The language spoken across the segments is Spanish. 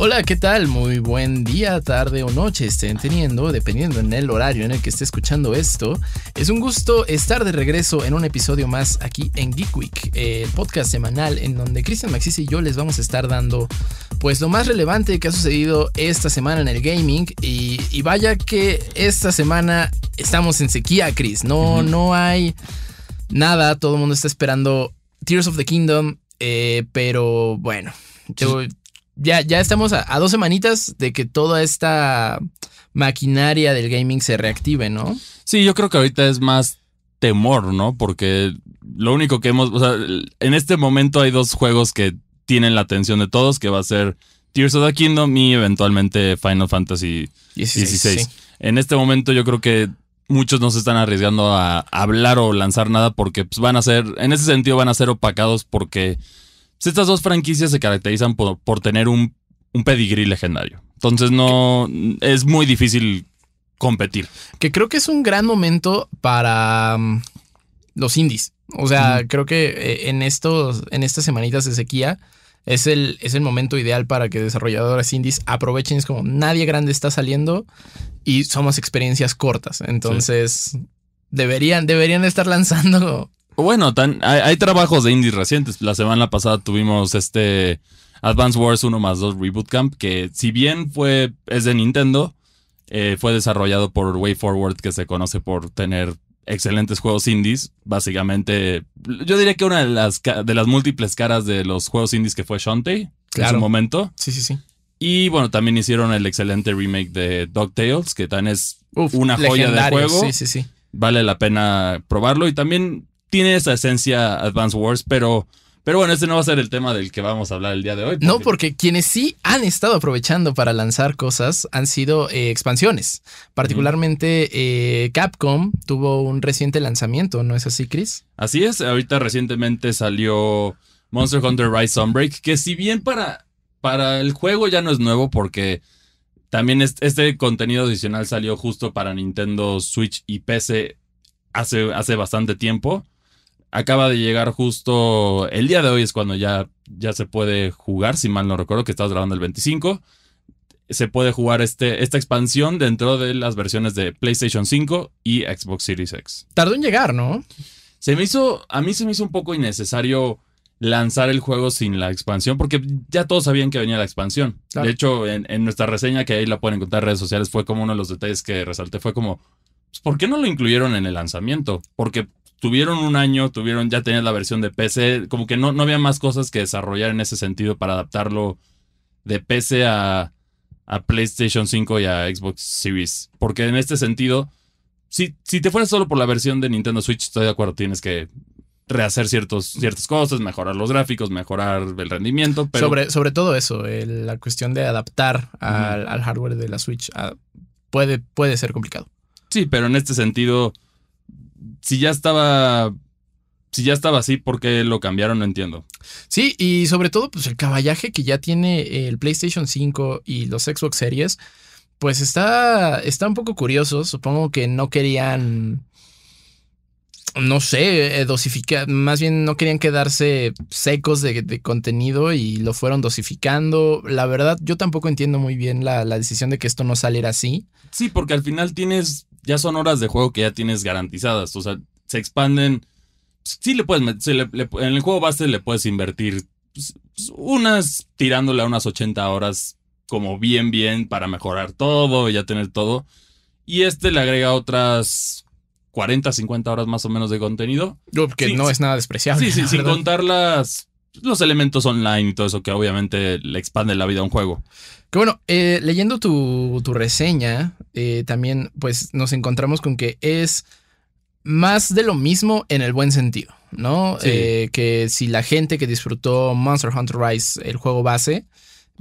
Hola, ¿qué tal? Muy buen día, tarde o noche estén teniendo, dependiendo en el horario en el que esté escuchando esto. Es un gusto estar de regreso en un episodio más aquí en Geek Week, el podcast semanal en donde Cristian Maxis y yo les vamos a estar dando pues lo más relevante que ha sucedido esta semana en el gaming y, y vaya que esta semana estamos en sequía, Chris. No, no hay nada, todo el mundo está esperando Tears of the Kingdom, eh, pero bueno, yo ya, ya estamos a, dos semanitas de que toda esta maquinaria del gaming se reactive, ¿no? Sí, yo creo que ahorita es más temor, ¿no? Porque lo único que hemos, o sea, en este momento hay dos juegos que tienen la atención de todos, que va a ser Tears of the Kingdom y eventualmente Final Fantasy XVI. En este momento yo creo que muchos no se están arriesgando a hablar o lanzar nada porque pues, van a ser, en ese sentido van a ser opacados porque estas dos franquicias se caracterizan por, tener un, un pedigrí legendario. Entonces no es muy difícil competir. Que creo que es un gran momento para mm, los indies. O sea, creo que eh, en estos, en estas semanitas de sequía es el, es el momento ideal para que desarrolladores indies aprovechen. Es como nadie grande está saliendo y somos experiencias cortas. Entonces deberían, deberían estar lanzando bueno, hay, trabajos de indies recientes. La semana pasada tuvimos este Advance Wars 1 más 2 Reboot Camp, que si bien fue, es de Nintendo, eh, fue desarrollado por Way Forward, que se conoce por tener excelentes juegos indies. Básicamente, yo diría que una de las, de las múltiples caras de los juegos indies que fue Shantae en su momento. Sí, sí, sí. Y bueno, también hicieron el excelente remake de DuckTales, que también es una joya de juego. Sí, sí, sí. Vale la pena probarlo. Y también tiene esa esencia Advance Wars, pero, pero bueno, este no va a ser el tema del que vamos a hablar el día de hoy. No, porque quienes sí han estado aprovechando para lanzar cosas han sido eh, expansiones. Particularmente eh, Capcom tuvo un reciente lanzamiento, ¿no es así, Chris? Así es, ahorita recientemente salió Monster Hunter Rise Sunbreak, que si bien para, para el juego ya no es nuevo porque... También este contenido adicional salió justo para Nintendo Switch y PC hace, hace bastante tiempo acaba de llegar justo el día de hoy es cuando ya, ya se puede jugar, si mal no recuerdo, que estás grabando el 25. Se puede jugar este, esta expansión dentro de las versiones de PlayStation 5 y Xbox Series X. Tardó en llegar, ¿no? Se me hizo, a mí se me hizo un poco innecesario lanzar el juego sin la expansión, porque ya todos sabían que venía la expansión. De hecho, en, en, nuestra reseña, que ahí la pueden encontrar en redes sociales, fue como uno de los detalles que resalté, fue como, pues, ¿por qué no lo incluyeron en el lanzamiento? Porque tuvieron un año, tuvieron, ya tenían la versión de PC, como que no, no había más cosas que desarrollar en ese sentido para adaptarlo de PC a, a PlayStation 5 y a Xbox Series. Porque en este sentido, si, si te fueras solo por la versión de Nintendo Switch, estoy de acuerdo, tienes que rehacer ciertos, ciertas cosas, mejorar los gráficos, mejorar el rendimiento. Pero... Sobre, sobre todo eso, la cuestión de adaptar al, hardware de la Switch ah, puede, puede ser complicado. Sí, pero en este sentido si ya estaba si ya estaba así, ¿por qué lo cambiaron? No entiendo. Sí, y sobre todo, pues el caballaje que ya tiene el PlayStation 5 y los Xbox Series, pues está, está un poco curioso. Supongo que no querían, no sé, eh, dosificar, más bien no querían quedarse secos de, contenido y lo fueron dosificando. La verdad, yo tampoco entiendo muy bien la, la decisión de que esto no saliera así. Sí, porque al final tienes ya son horas de juego que ya tienes garantizadas. O sea, se expanden. Sí le puedes en el juego base le puedes invertir pues, unas tirándole a unas 80 horas como bien bien para mejorar todo y ya tener todo. Y este le agrega otras 40, 50 horas más o menos de contenido. Que no es nada despreciable. Sí, sí, sin contar las, los elementos online y todo eso que obviamente le expande la vida a un juego. Que bueno, eh, leyendo tu, reseña, eh, también pues nos encontramos con que es más de lo mismo en el buen sentido, ¿no? Eh, que si la gente que disfrutó Monster Hunter Rise, el juego base,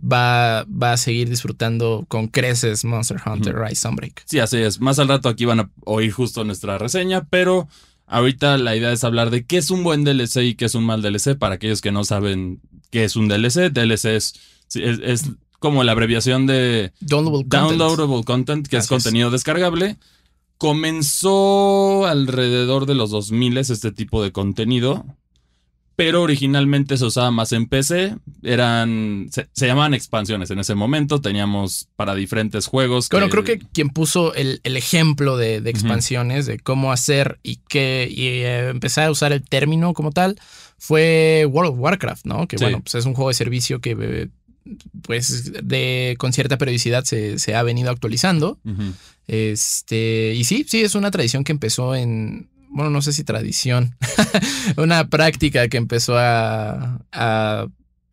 va, va a seguir disfrutando con creces Monster Hunter Rise Sunbreak. Sí, así es. Más al rato aquí van a oír justo nuestra reseña, pero ahorita la idea es hablar de qué es un buen DLC y qué es un mal DLC para aquellos que no saben qué es un DLC. DLC es es, como la abreviación de Downloadable, Content, que es contenido descargable. Comenzó alrededor de los 2000 este tipo de contenido pero originalmente se usaba más en PC. Eran. Se, llamaban expansiones en ese momento. Teníamos para diferentes juegos. Bueno, creo que quien puso el, ejemplo de, expansiones, de cómo hacer y que y, eh, empezar a usar el término como tal, fue World of Warcraft, ¿no? Que bueno, pues es un juego de servicio que. Eh, pues de con cierta periodicidad se, ha venido actualizando. Este, y sí, sí, es una tradición que empezó en, bueno, no sé si tradición, una práctica que empezó a,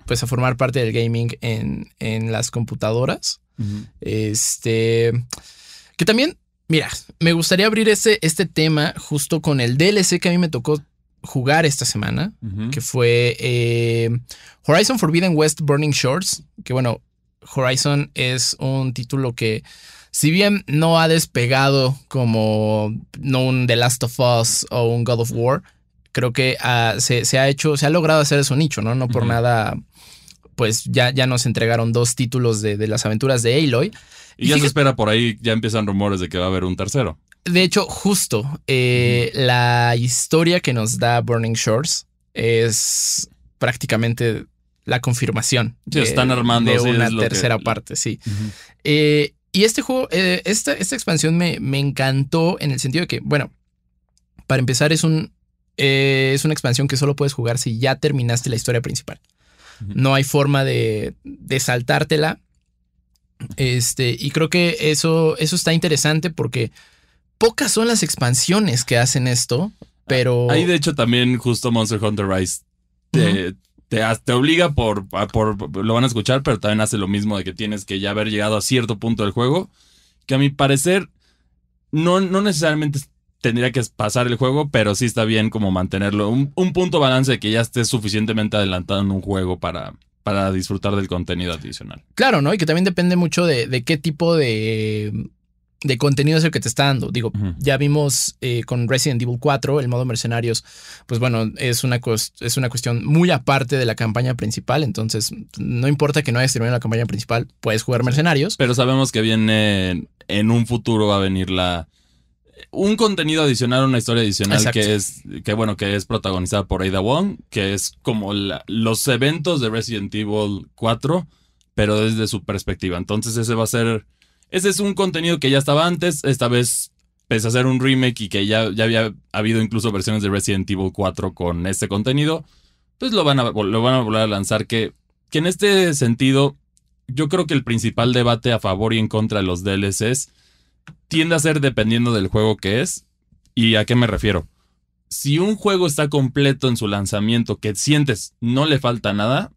pues a formar parte del gaming en, en las computadoras. Este, que también, mira, me gustaría abrir este, este tema justo con el DLC que a mí me tocó jugar esta semana, que fue eh, Horizon Forbidden West Burning Shores, que bueno, Horizon es un título que si bien no ha despegado como no un The Last of Us o un God of War, creo que ah, se, ha hecho, se ha logrado hacer su nicho, ¿no? No por nada, pues ya, ya nos entregaron dos títulos de, las aventuras de Aloy. Y, ya se espera por ahí, ya empiezan rumores de que va a haber un tercero. De hecho, justo eh, la historia que nos da Burning Shores es prácticamente la confirmación. Sí, están armando de una tercera parte, sí. eh, y este juego, eh, esta, esta, expansión me, me, encantó en el sentido de que, bueno, para empezar es, un, eh, es una expansión que solo puedes jugar si ya terminaste la historia principal. No hay forma de, de, saltártela. Este, y creo que eso, eso está interesante porque pocas son las expansiones que hacen esto, pero... Ahí de hecho también justo Monster Hunter Rise te, obliga por, por, lo van a escuchar, pero también hace lo mismo de que tienes que ya haber llegado a cierto punto del juego, que a mi parecer no, no necesariamente tendría que pasar el juego, pero sí está bien como mantenerlo. Un, punto balance de que ya estés suficientemente adelantado en un juego para, para disfrutar del contenido adicional. Claro, ¿no? Y que también depende mucho de qué tipo de de contenido es el que te está dando. Digo, ya vimos eh, con Resident Evil 4, el modo mercenarios, pues bueno, es una, es una cuestión muy aparte de la campaña principal, entonces no importa que no hayas terminado la campaña principal, puedes jugar mercenarios. Pero sabemos que viene en un futuro va a venir la un contenido adicional, una historia adicional que es que bueno, que es protagonizada por Ada Wong, que es como los eventos de Resident Evil 4, pero desde su perspectiva. Entonces ese va a ser ese es un contenido que ya estaba antes, esta vez pese a ser un remake y que ya, ya había habido incluso versiones de Resident Evil 4 con este contenido, pues lo van a, lo van a volver a lanzar que, que en este sentido yo creo que el principal debate a favor y en contra de los DLCs tiende a ser dependiendo del juego que es y a qué me refiero. Si un juego está completo en su lanzamiento que sientes no le falta nada,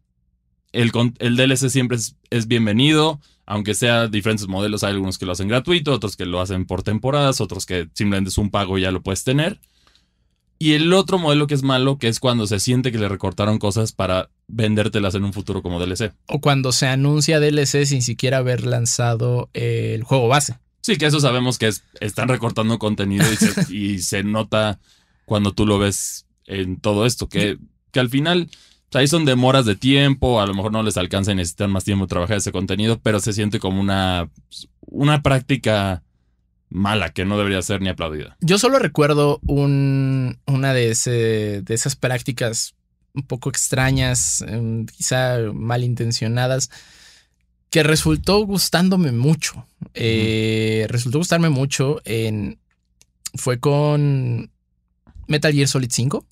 el, el DLC siempre es, es bienvenido aunque sea diferentes modelos, hay algunos que lo hacen gratuito, otros que lo hacen por temporadas, otros que simplemente es un pago y ya lo puedes tener. Y el otro modelo que es malo, que es cuando se siente que le recortaron cosas para vendértelas en un futuro como DLC. O cuando se anuncia DLC sin siquiera haber lanzado el juego base. Sí, que eso sabemos que es, están recortando contenido y se, nota cuando tú lo ves en todo esto, que, que al final ahí son demoras de tiempo, a lo mejor no les alcanza y necesitan más tiempo trabajar ese contenido, pero se siente como una, una práctica mala que no debería ser ni aplaudida. Yo solo recuerdo un, una de, ese, de esas prácticas un poco extrañas, em, quizá malintencionadas, que resultó gustándome mucho. Eh, resultó gustarme mucho en... Fue con Metal Gear Solid 5.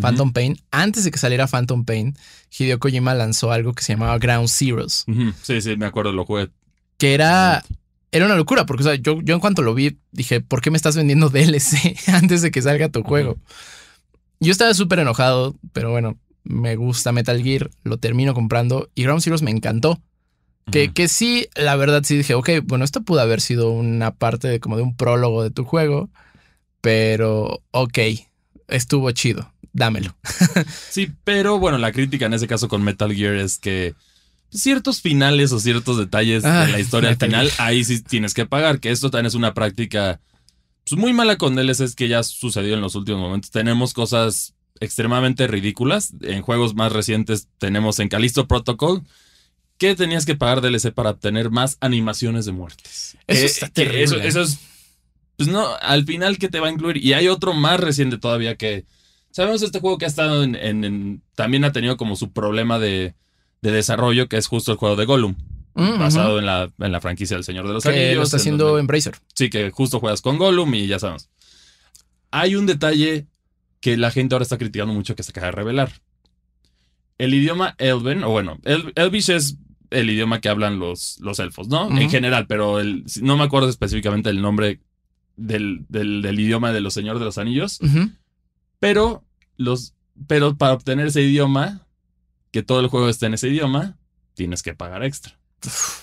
Phantom Pain. Antes de que saliera Phantom Pain, Hideo Kojima lanzó algo que se llamaba Ground Zeroes. Sí, sí, me acuerdo, lo jugué. Que era, era una locura, porque yo, yo en cuanto lo vi dije, ¿por qué me estás vendiendo DLC antes de que salga tu juego? Yo estaba súper enojado, pero bueno, me gusta Metal Gear, lo termino comprando y Ground Zeroes me encantó. Que, que sí, la verdad sí dije, ok, bueno, esto pudo haber sido una parte de como de un prólogo de tu juego, pero ok, estuvo chido dámelo. sí, pero bueno, la crítica en ese caso con Metal Gear es que ciertos finales o ciertos detalles de la historia final, ahí sí tienes que pagar, que esto también es una práctica pues, muy mala con DLCs que ya sucedió en los últimos momentos. Tenemos cosas extremadamente ridículas. En juegos más recientes tenemos en Callisto Protocol que tenías que pagar DLC para obtener más animaciones de muertes. Eso está terrible. Eso, eso es. Pues no, al final, ¿qué te va a incluir? Y hay otro más reciente todavía que. Sabemos este juego que ha estado en. en- en- también ha tenido como su problema de, de desarrollo, que es justo el juego de Gollum, Mm, basado en, la, en la franquicia del Señor de los que Anillos. lo está en haciendo donde- Embracer. Sí, que justo juegas con Gollum y ya sabemos. Hay un detalle que la gente ahora está criticando mucho que se acaba de revelar. El idioma Elven, o bueno, El- Elvish es el idioma que hablan los, los elfos, ¿no? En general, pero el, no me acuerdo específicamente el nombre del, del- del idioma de los Señores de los Anillos, pero, los, pero para obtener ese idioma, que todo el juego esté en ese idioma, tienes que pagar extra.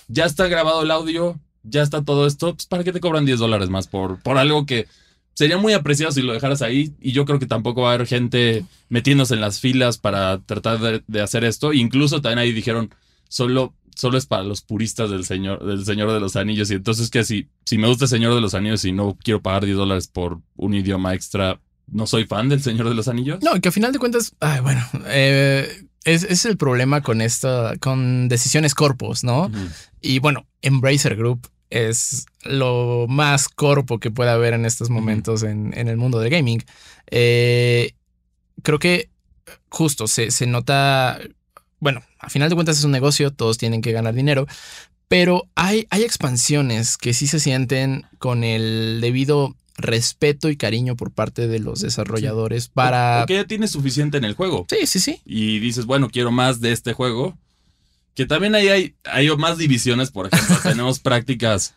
Ya está grabado el audio, ya está todo esto, pues ¿para qué te cobran 10 dólares más por, por algo que sería muy apreciado si lo dejaras ahí? Y yo creo que tampoco va a haber gente metiéndose en las filas para tratar de, de hacer esto. Incluso también ahí dijeron, solo, solo es para los puristas del Señor, del Señor de los Anillos. Y entonces que si, si me gusta el Señor de los Anillos y no quiero pagar 10 dólares por un idioma extra, no soy fan del Señor de los Anillos. No, que a final de cuentas, ay, bueno, eh, es, es el problema con esta, con decisiones corpos, ¿no? Y bueno, Embracer Group es lo más corpo que puede haber en estos momentos en, en el mundo del gaming. Eh, creo que justo se, se nota, bueno, a final de cuentas es un negocio, todos tienen que ganar dinero, pero hay, hay expansiones que sí se sienten con el debido respeto y cariño por parte de los desarrolladores para... O que ya tienes suficiente en el juego. Sí, sí, sí. y dices, bueno, quiero más de este juego. Que también ahí hay, hay más divisiones, por ejemplo, tenemos prácticas.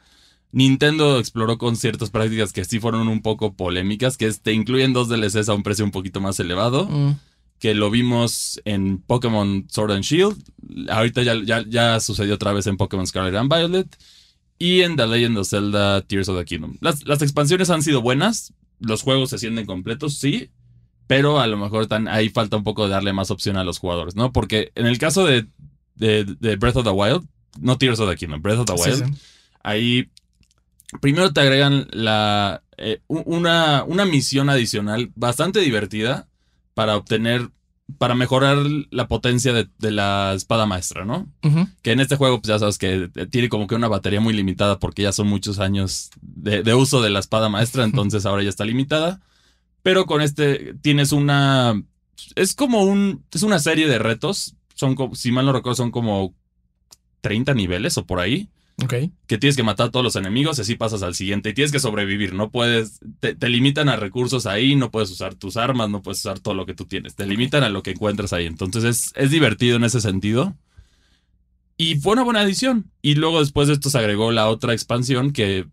Nintendo exploró con ciertas prácticas que sí fueron un poco polémicas, que es, te incluyen dos DLCs a un precio un poquito más elevado, Mm, que lo vimos en Pokémon Sword and Shield, ahorita ya, ya, ya sucedió otra vez en Pokémon Scarlet and Violet, y en The Legend of Zelda Tears of the Kingdom. Las, las expansiones han sido buenas, los juegos se sienten completos, sí, pero a lo mejor tan, ahí falta un poco de darle más opción a los jugadores, ¿no? Porque en el caso de, de, de Breath of the Wild, no Tears of the Kingdom, Breath of the Wild, sí. ahí primero te agregan la, eh, una, una misión adicional bastante divertida para obtener, para mejorar la potencia de, de la espada maestra, ¿no? Que en este juego, pues ya sabes que tiene como que una batería muy limitada porque ya son muchos años de, de uso de la espada maestra, entonces ahora ya está limitada. Pero con este tienes una... Es como un... Es una serie de retos. Son, como- si mal no recuerdo, son como 30 niveles o por ahí. Que tienes que matar a todos los enemigos y así pasas al siguiente. Y tienes que sobrevivir. No puedes... Te, te limitan a recursos ahí. No puedes usar tus armas. No puedes usar todo lo que tú tienes. Te limitan a lo que encuentras ahí. Entonces es, es divertido en ese sentido. Y fue una buena adición. Y luego después de esto se agregó la otra expansión que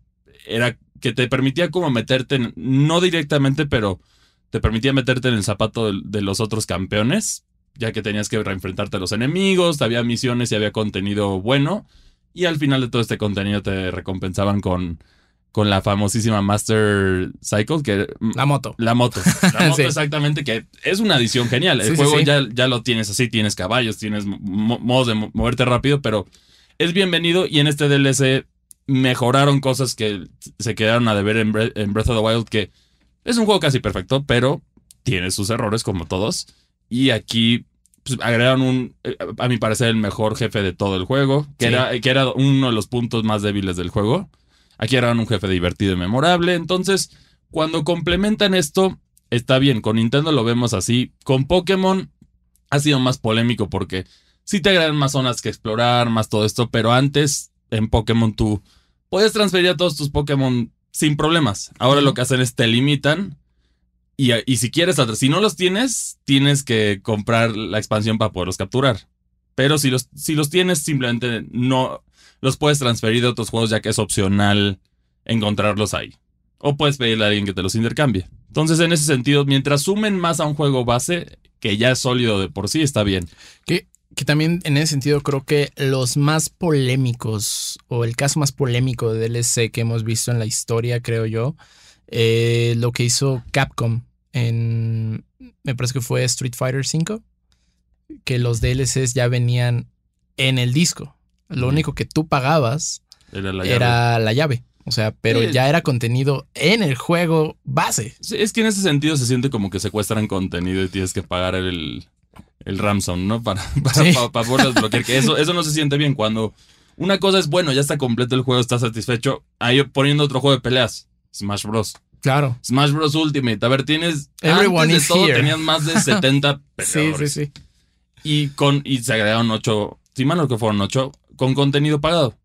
era que te permitía como meterte, en- no directamente, pero te permitía meterte en el zapato de, de los otros campeones, ya que tenías que reenfrentarte a los enemigos, había misiones y había contenido bueno. Y al final de todo este contenido te recompensaban con, con la famosísima Master Cycle, que La moto. la moto. La moto Sí. exactamente, que es una adición genial. El Sí, juego sí. Ya, ya lo tienes así, tienes caballos, tienes mo- modos de mo- moverte rápido, pero es bienvenido y en este DLC mejoraron cosas que se quedaron a deber en, Bre- en Breath of the Wild, que es un juego casi perfecto, pero tiene sus errores como todos. Y aquí pues, agregaron un, eh, a mi parecer, el mejor jefe de todo el juego, que, Sí. era, que era uno de los puntos más débiles del juego. Aquí eran un jefe divertido y memorable. Entonces, cuando complementan esto, está bien. Con Nintendo lo vemos así. Con Pokémon ha sido más polémico porque sí te agregan más zonas que explorar, más todo esto, pero antes en Pokémon tú puedes transferir a todos tus Pokémon sin problemas. Ahora lo que hacen es te limitan. Y, y si quieres, si no los tienes, tienes que comprar la expansión para poderlos capturar. Pero si los, si los tienes, simplemente no los puedes transferir de otros juegos ya que es opcional encontrarlos ahí. O puedes pedirle a alguien que te los intercambie. Entonces, en ese sentido, mientras sumen más a un juego base, que ya es sólido de por sí, está bien. Que, que también en ese sentido creo que los más polémicos o el caso más polémico de DLC que hemos visto en la historia, creo yo, eh, lo que hizo Capcom en, me parece que fue Street Fighter V, que los DLCs ya venían en el disco. Lo único que tú pagabas Era la llave. era la llave. O sea, pero Sí. ya era contenido en el juego base. Sí, es que en ese sentido se siente como que secuestran contenido y tienes que pagar el, el Ramson, ¿no? Para, para, para, poderlos bloquear. Que eso, eso no se siente bien cuando una cosa es, bueno, ya está completo el juego, está satisfecho. Ahí poniendo otro juego de peleas. Smash Bros. Claro. Smash Bros. Ultimate. A ver, tienes. antes de todo, tenías más de 70 peleadores. sí, sí, sí. Y, con, y se agregaron 8. Si mal no que fueron 8. Con contenido pagado.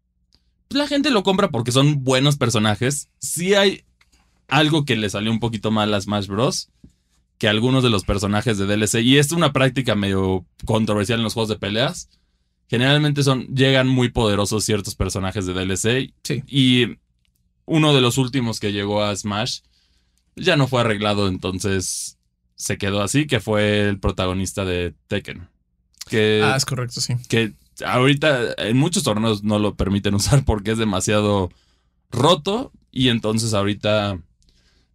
Pues la gente lo compra porque son buenos personajes. Sí hay algo que le salió un poquito mal a Smash Bros. Que algunos de los personajes de DLC. Y es una práctica medio controversial en los juegos de peleas. Generalmente son. Llegan muy poderosos ciertos personajes de DLC. Sí. Y uno de los últimos que llegó a Smash ya no fue arreglado, entonces se quedó así, que fue el protagonista de Tekken. Que, ah, es correcto, sí. Que ahorita en muchos torneos no lo permiten usar porque es demasiado roto y entonces ahorita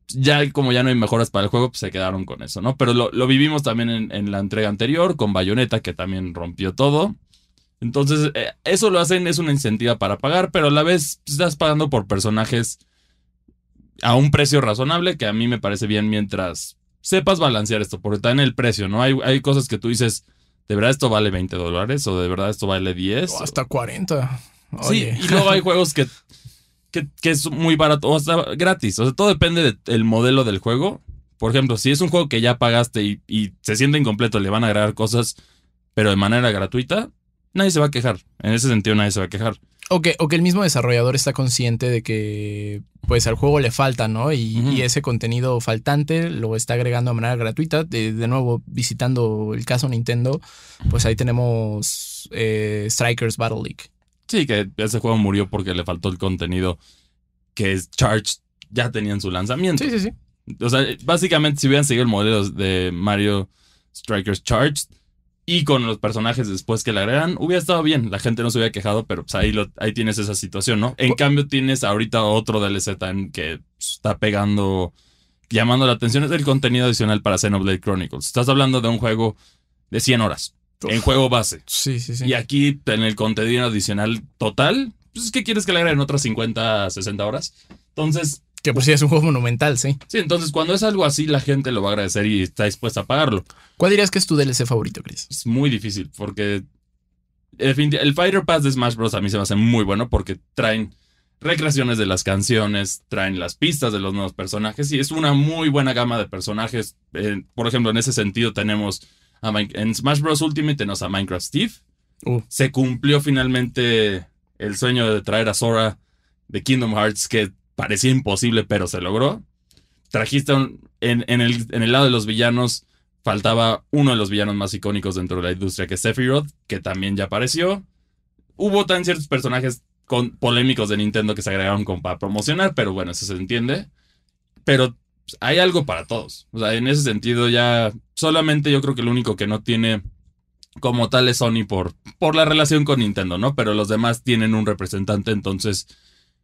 ya como ya no hay mejoras para el juego, pues se quedaron con eso, ¿no? Pero lo, vivimos también en, la entrega anterior con Bayonetta, que también rompió todo. Entonces, eh, eso lo hacen, es una incentiva para pagar, pero a la vez pues, estás pagando por personajes a un precio razonable, que a mí me parece bien mientras sepas balancear esto, porque está en el precio, ¿no? Hay, hay cosas que tú dices, ¿de verdad esto vale 20 dólares? ¿O de verdad esto vale 10? O hasta 40. Sí, y luego hay juegos que, que, es muy barato, o hasta gratis. O sea, todo depende del modelo del juego. Por ejemplo, si es un juego que ya pagaste y, y se siente incompleto, le van a agregar cosas, pero de manera gratuita, nadie se va a quejar. En ese sentido, nadie se va a quejar. O que, o que el mismo desarrollador está consciente de que pues al juego le falta, ¿no? Y, ese contenido faltante lo está agregando de manera gratuita. De, nuevo, visitando el caso Nintendo, pues ahí tenemos eh, Strikers Battle League. Sí, que ese juego murió porque le faltó el contenido que es Charged ya tenían su lanzamiento. Sí, sí, sí. O sea, básicamente si hubieran seguido el modelo de Mario Strikers Charged, y con los personajes después que le agregan, hubiera estado bien. La gente no se hubiera quejado, pero pues ahí, lo, ahí tienes esa situación, ¿no? En cambio, tienes ahorita otro DLC tan que está pegando, llamando la atención. Es el contenido adicional para Xenoblade Chronicles. Estás hablando de un juego de 100 horas. En juego base. Sí, sí, sí. Y aquí, en el contenido adicional total, pues, ¿qué quieres que le agreguen otras 50, 60 horas? Entonces, que por si es un juego monumental, sí. Sí, entonces cuando es algo así, la gente lo va a agradecer y está dispuesta a pagarlo. ¿Cuál dirías que es tu DLC favorito, Chris? Es muy difícil porque el Fighter Pass de Smash Bros. a mí se me hace muy bueno porque traen recreaciones de las canciones, traen las pistas de los nuevos personajes y es una muy buena gama de personajes. Eh, por ejemplo, en ese sentido tenemos en Smash Bros. Ultimate tenemos a Minecraft Steve. Uh. Se cumplió finalmente el sueño de traer a Sora de Kingdom Hearts que parecía imposible, pero se logró. Trajiste en, el, en el lado de los villanos, faltaba uno de los villanos más icónicos dentro de la industria, que es Sephiroth, que también ya apareció. Hubo también ciertos personajes con, polémicos de Nintendo que se agregaron para promocionar, pero bueno, eso se entiende. Pero hay algo para todos. O sea, en ese sentido ya solamente yo creo que lo único que no tiene como tal es Sony por, por la relación con Nintendo, ¿no? Pero los demás tienen un representante, entonces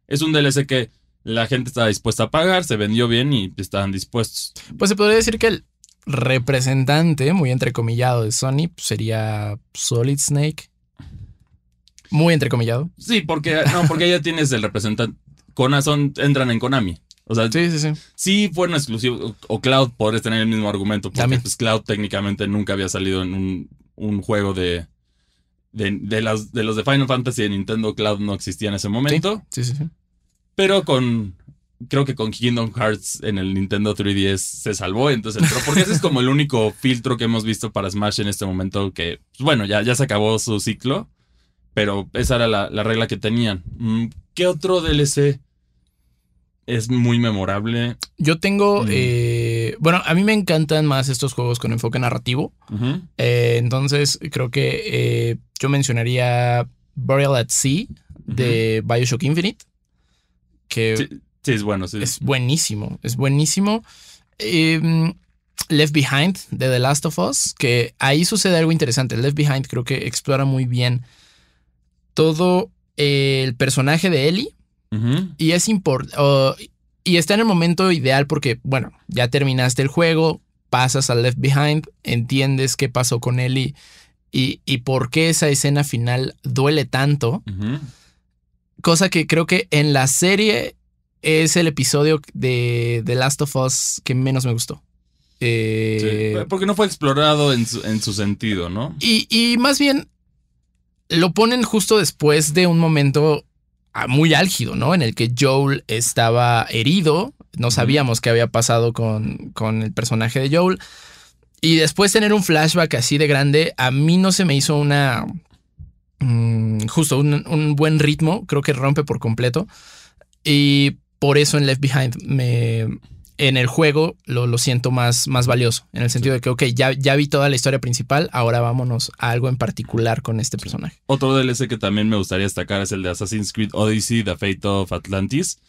es un DLC que la gente estaba dispuesta a pagar, se vendió bien y estaban dispuestos. Pues se podría decir que el representante, muy entrecomillado de Sony, pues, sería Solid Snake. Muy entrecomillado. Sí, porque, no, porque ya tienes el representante. Son, entran en Konami. O sea, sí, sí, sí. Sí fueron exclusivos. O Cloud, podrías tener el mismo argumento. Porque pues, Cloud técnicamente nunca había salido en un, juego de, de, las, de los de Final Fantasy de Nintendo. Cloud no existía en ese momento. sí, sí. sí. Pero con. Creo que con Kingdom Hearts en el Nintendo 3DS se salvó, entonces entró. Porque ese es como el único filtro que hemos visto para Smash en este momento. Que, pues, bueno, ya, ya se acabó su ciclo. Pero esa era la, regla que tenían. Mm, ¿Qué otro DLC es muy memorable? Yo tengo. Mm. Eh, bueno, a mí me encantan más estos juegos con enfoque narrativo. Eh, entonces, creo que eh, yo mencionaría Burial at Sea de Bioshock Infinite que sí, es bueno, Es buenísimo, es buenísimo. Em, Left Behind de The Last of Us, que ahí sucede algo interesante. Left Behind creo que explora muy bien todo el personaje de Ellie y es importante. y está en el momento ideal porque, bueno, ya terminaste el juego, pasas al Left Behind, entiendes qué pasó con Ellie y, y por qué esa escena final duele tanto. Cosa que creo que en la serie es el episodio de The Last of Us que menos me gustó. Eh, porque no fue explorado en su, en su sentido, ¿no? Y, y, más bien lo ponen justo después de un momento ah, muy álgido, ¿no? En el que Joel estaba herido, no sabíamos qué había pasado con, con el personaje de Joel. Y después tener un flashback así de grande, a mí no se me hizo una... Mm, justo un, un, buen ritmo, creo que rompe por completo. Y por eso en Left Behind me, en el juego lo, lo, siento más, más valioso, en el sentido de que, ok, ya, ya vi toda la historia principal, ahora vámonos a algo en particular con este personaje. Otro DLC que también me gustaría destacar es el de Assassin's Creed Odyssey, The Fate of Atlantis,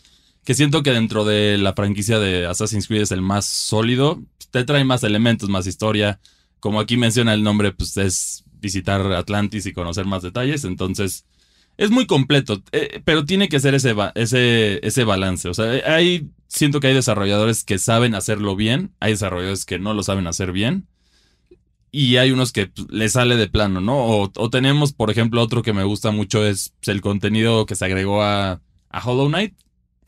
que siento que dentro de la franquicia de Assassin's Creed es el más sólido, te trae más elementos, más historia, como aquí menciona el nombre, pues es visitar Atlantis y conocer más detalles, entonces es muy completo, eh, pero tiene que ser ese, ese, ese balance. O sea, hay, siento que hay desarrolladores que saben hacerlo bien, hay desarrolladores que no lo saben hacer bien. Y hay unos que pues, le sale de plano, ¿no? O, tenemos, por ejemplo, otro que me gusta mucho es pues, el contenido que se agregó a, a Hollow Knight.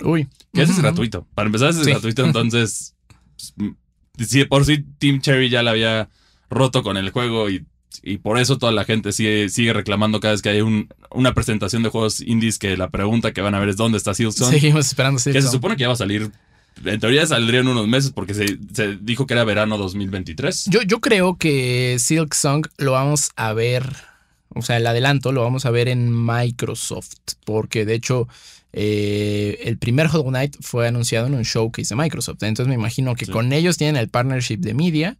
Uy. Que ese es gratuito. Para empezar, ese es gratuito. Entonces, pues, si por sí Team Cherry ya la había roto con el juego y y por eso toda la gente sigue, sigue reclamando cada vez que hay una presentación de juegos indies que la pregunta que van a ver es dónde está Silksong. Seguimos esperando Silksong. Que se supone que ya va a salir. En teoría saldría en unos meses porque se, dijo que era verano 2023. Yo, yo creo que Silksong lo vamos a ver. O sea, el adelanto lo vamos a ver en Microsoft. Porque de hecho, eh, el primer Hollow Knight fue anunciado en un showcase de Microsoft. Entonces me imagino que con ellos tienen el partnership de media.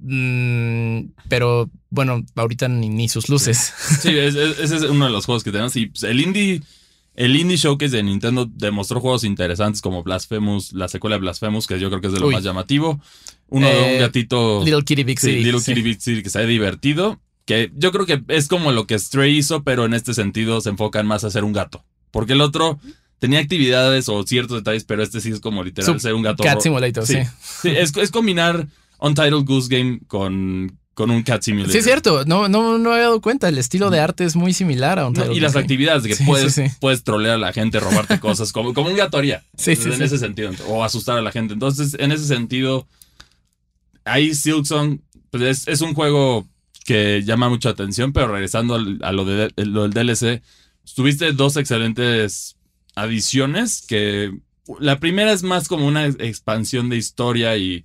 Mm, pero bueno, ahorita ni, sus luces. Sí, ese es, uno de los juegos que tenemos. Y pues, el indie. El Indie Showcase de Nintendo demostró juegos interesantes como Blasphemous, la secuela de Blasphemous, que yo creo que es de lo más llamativo. Uno de un eh, gatito. Little Kitty Big City. Little Kitty Big City, que se ha divertido. Que yo creo que es como lo que Stray hizo, pero en este sentido se enfocan más a ser un gato. Porque el otro tenía actividades o ciertos detalles, pero este sí es como literal ser un gato. Cat Simulator, sí. sí. es, es combinar Untitled Goose Game con, con un Cat Simulator. Sí, es cierto. No, no, no había dado cuenta. El estilo de arte es muy similar a Untitled Y las actividades de que puedes, puedes trolear a la gente, robarte cosas, como, como un gato haría. Sí, sí, En ese sentido. O asustar a la gente. Entonces, en ese sentido, ahí Silksong pues es, un juego que llama mucha atención, pero regresando a lo, de, lo del DLC, tuviste dos excelentes adiciones que la primera es más como una expansión de historia y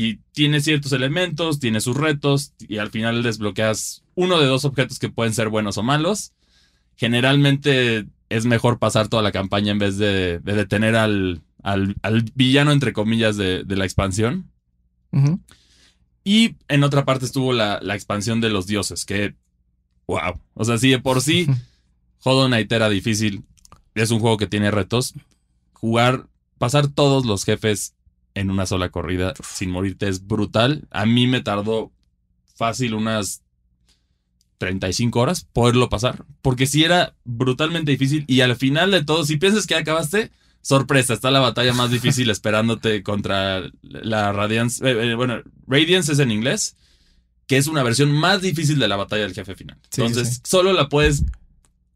y tiene ciertos elementos, tiene sus retos y al final desbloqueas uno de dos objetos que pueden ser buenos o malos. Generalmente es mejor pasar toda la campaña en vez de, detener al, al, villano, entre comillas, de, la expansión. Y en otra parte estuvo la, la, expansión de los dioses, que, wow. O sea, si de por sí Hollow Knight era difícil, es un juego que tiene retos. Jugar, pasar todos los jefes en una sola corrida sin morirte es brutal. A mí me tardó fácil unas 35 horas poderlo pasar, porque si era brutalmente difícil y al final de todo, si piensas que acabaste, sorpresa, está la batalla más difícil esperándote contra la Radiance, eh, eh, bueno, Radiance es en inglés, que es una versión más difícil de la batalla del jefe final. Entonces, solo la puedes,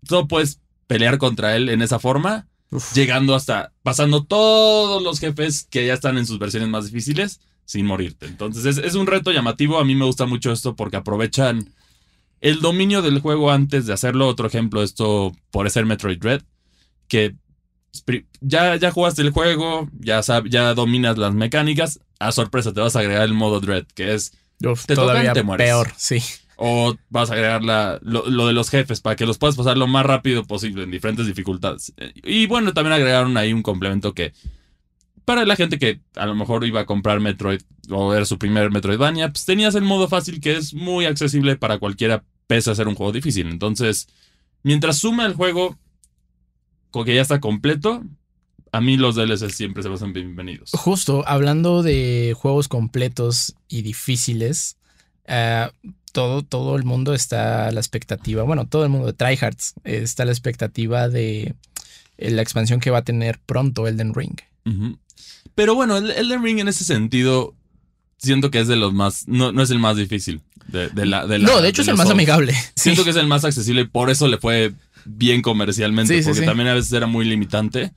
solo puedes pelear contra él en esa forma llegando hasta, pasando todos los jefes que ya están en sus versiones más difíciles sin morirte. Entonces es, un reto llamativo, a mí me gusta mucho esto porque aprovechan el dominio del juego antes de hacerlo. Otro ejemplo, esto por ser Metroid Dread, que ya, ya jugaste el juego, ya, ya dominas las mecánicas, a sorpresa te vas a agregar el modo Dread, que es... te todavía te peor, sí. O vas a agregar lo, de los jefes para que los puedas pasar lo más rápido posible en diferentes dificultades. Y bueno, también agregaron ahí un complemento que para la gente que a lo mejor iba a comprar Metroid o era su primer Metroidvania, pues tenías el modo fácil que es muy accesible para cualquiera pese a ser un juego difícil. Entonces, mientras suma el juego con que ya está completo, a mí los DLC siempre se me hacen bienvenidos. Justo, hablando de juegos completos y difíciles, uh, todo, todo el mundo está a la expectativa, bueno, todo el mundo de Tryhards está a la expectativa de eh, la expansión que va a tener pronto Elden Ring. Pero bueno, el Elden Ring en ese sentido, siento que es de los más, no, no es el más difícil. De, la, no, de hecho es el más amigable. Siento que es el más accesible y por eso le fue bien comercialmente, porque también a veces era muy limitante.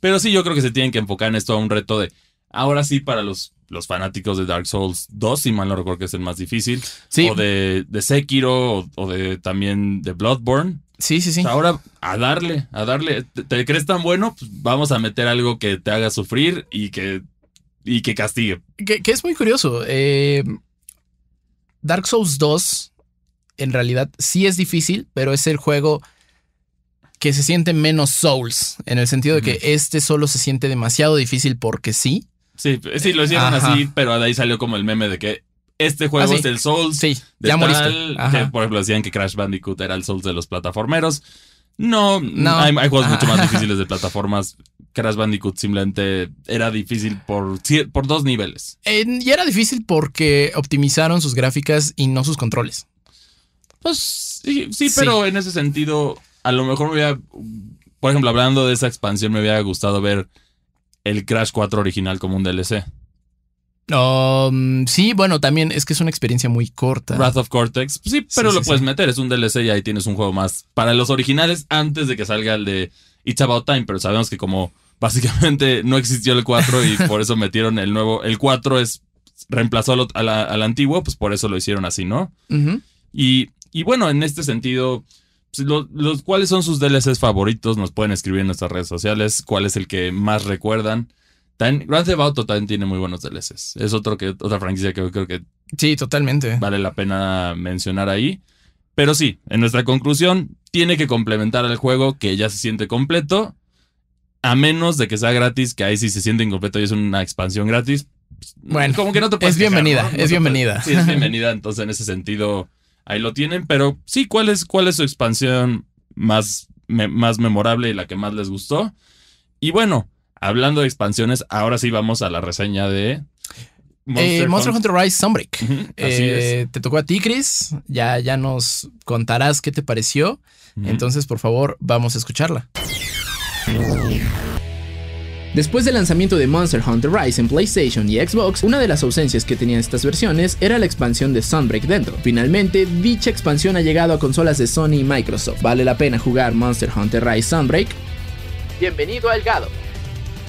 Pero sí, yo creo que se tienen que enfocar en esto a un reto de, ahora sí, para los los fanáticos de Dark Souls 2, si mal no recuerdo que es el más difícil. O de, de Sekiro, o, de también de Bloodborne. Sí, sí, sí. ahora a darle, a darle. ¿Te, crees tan bueno? Pues vamos a meter algo que te haga sufrir y que, y que castigue. Que, es muy curioso. Eh, Dark Souls 2 en realidad sí es difícil, pero es el juego que se siente menos Souls, en el sentido de que este solo se siente demasiado difícil porque sí. Sí, sí, lo hicieron así, pero de ahí salió como el meme de que este juego ah, es el Souls. Sí, de ya tal, por ejemplo, decían que Crash Bandicoot era el Souls de los plataformeros. No, no. Hay, juegos mucho más difíciles de plataformas. Crash Bandicoot simplemente era difícil por, por dos niveles. y era difícil porque optimizaron sus gráficas y no sus controles. Pues sí, sí, pero en ese sentido, a lo mejor me hubiera, por ejemplo, hablando de esa expansión, me hubiera gustado ver el Crash 4 original como un DLC. Um, sí, bueno, también es que es una experiencia muy corta. Wrath of Cortex, pues sí, pero lo puedes meter, es un DLC y ahí tienes un juego más para los originales antes de que salga el de It's About Time, pero sabemos que como básicamente no existió el 4 y por eso metieron el nuevo, el 4 es reemplazó al, antiguo, pues por eso lo hicieron así, ¿no? y, y, bueno, en este sentido, pues, los, ¿cuáles son sus DLCs favoritos? Nos pueden escribir en nuestras redes sociales, cuál es el que más recuerdan. Grand Theft Auto también tiene muy buenos DLCs. Es otro que, otra franquicia que creo que. Sí, totalmente. Vale la pena mencionar ahí. Pero sí, en nuestra conclusión, tiene que complementar al juego que ya se siente completo. A menos de que sea gratis, que ahí sí se siente incompleto y es una expansión gratis. Bueno, como que no te puedes Es bienvenida, es bienvenida. sí, es bienvenida. Entonces, en ese sentido, ahí lo tienen. Pero sí, ¿cuál es, cuál es su expansión más, más memorable y la que más les gustó? Y bueno, hablando de expansiones, ahora sí vamos a la reseña de Monster, eh, Hunter. Rise Sunbreak. Eh, te tocó a ti, Chris. Ya, ya nos contarás qué te pareció. Entonces, por favor, vamos a escucharla. Después del lanzamiento de Monster Hunter Rise en PlayStation y Xbox, una de las ausencias que tenían estas versiones era la expansión de Sunbreak dentro. Finalmente, dicha expansión ha llegado a consolas de Sony y Microsoft. ¿Vale la pena jugar Monster Hunter Rise Sunbreak? Bienvenido a El Gado.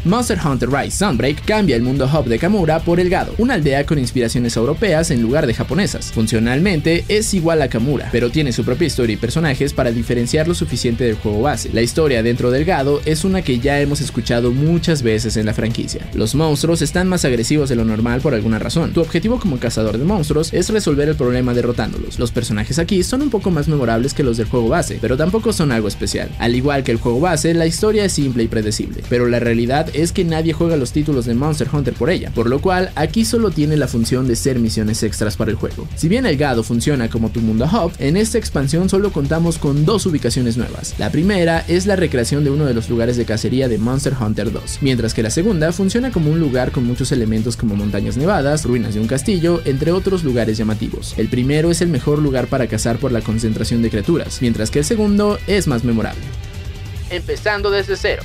Monster Hunter Rise Sunbreak cambia el mundo hub de Kamura por El Gado, una aldea con inspiraciones europeas en lugar de japonesas. Funcionalmente es igual a Kamura, pero tiene su propia historia y personajes para diferenciar lo suficiente del juego base. La historia dentro del Gado es una que ya hemos escuchado muchas veces en la franquicia. Los monstruos están más agresivos de lo normal por alguna razón. Tu objetivo como cazador de monstruos es resolver el problema derrotándolos. Los personajes aquí son un poco más memorables que los del juego base, pero tampoco son algo especial. Al igual que el juego base, la historia es simple y predecible, pero la realidad es que nadie juega los títulos de Monster Hunter por ella, por lo cual aquí solo tiene la función de ser misiones extras para el juego. Si bien el Gado funciona como tu mundo hub, en esta expansión solo contamos con dos ubicaciones nuevas. La primera es la recreación de uno de los lugares de cacería de Monster Hunter 2, mientras que la segunda funciona como un lugar con muchos elementos como montañas nevadas, ruinas de un castillo, entre otros lugares llamativos. El primero es el mejor lugar para cazar por la concentración de criaturas, mientras que el segundo es más memorable. Empezando desde cero.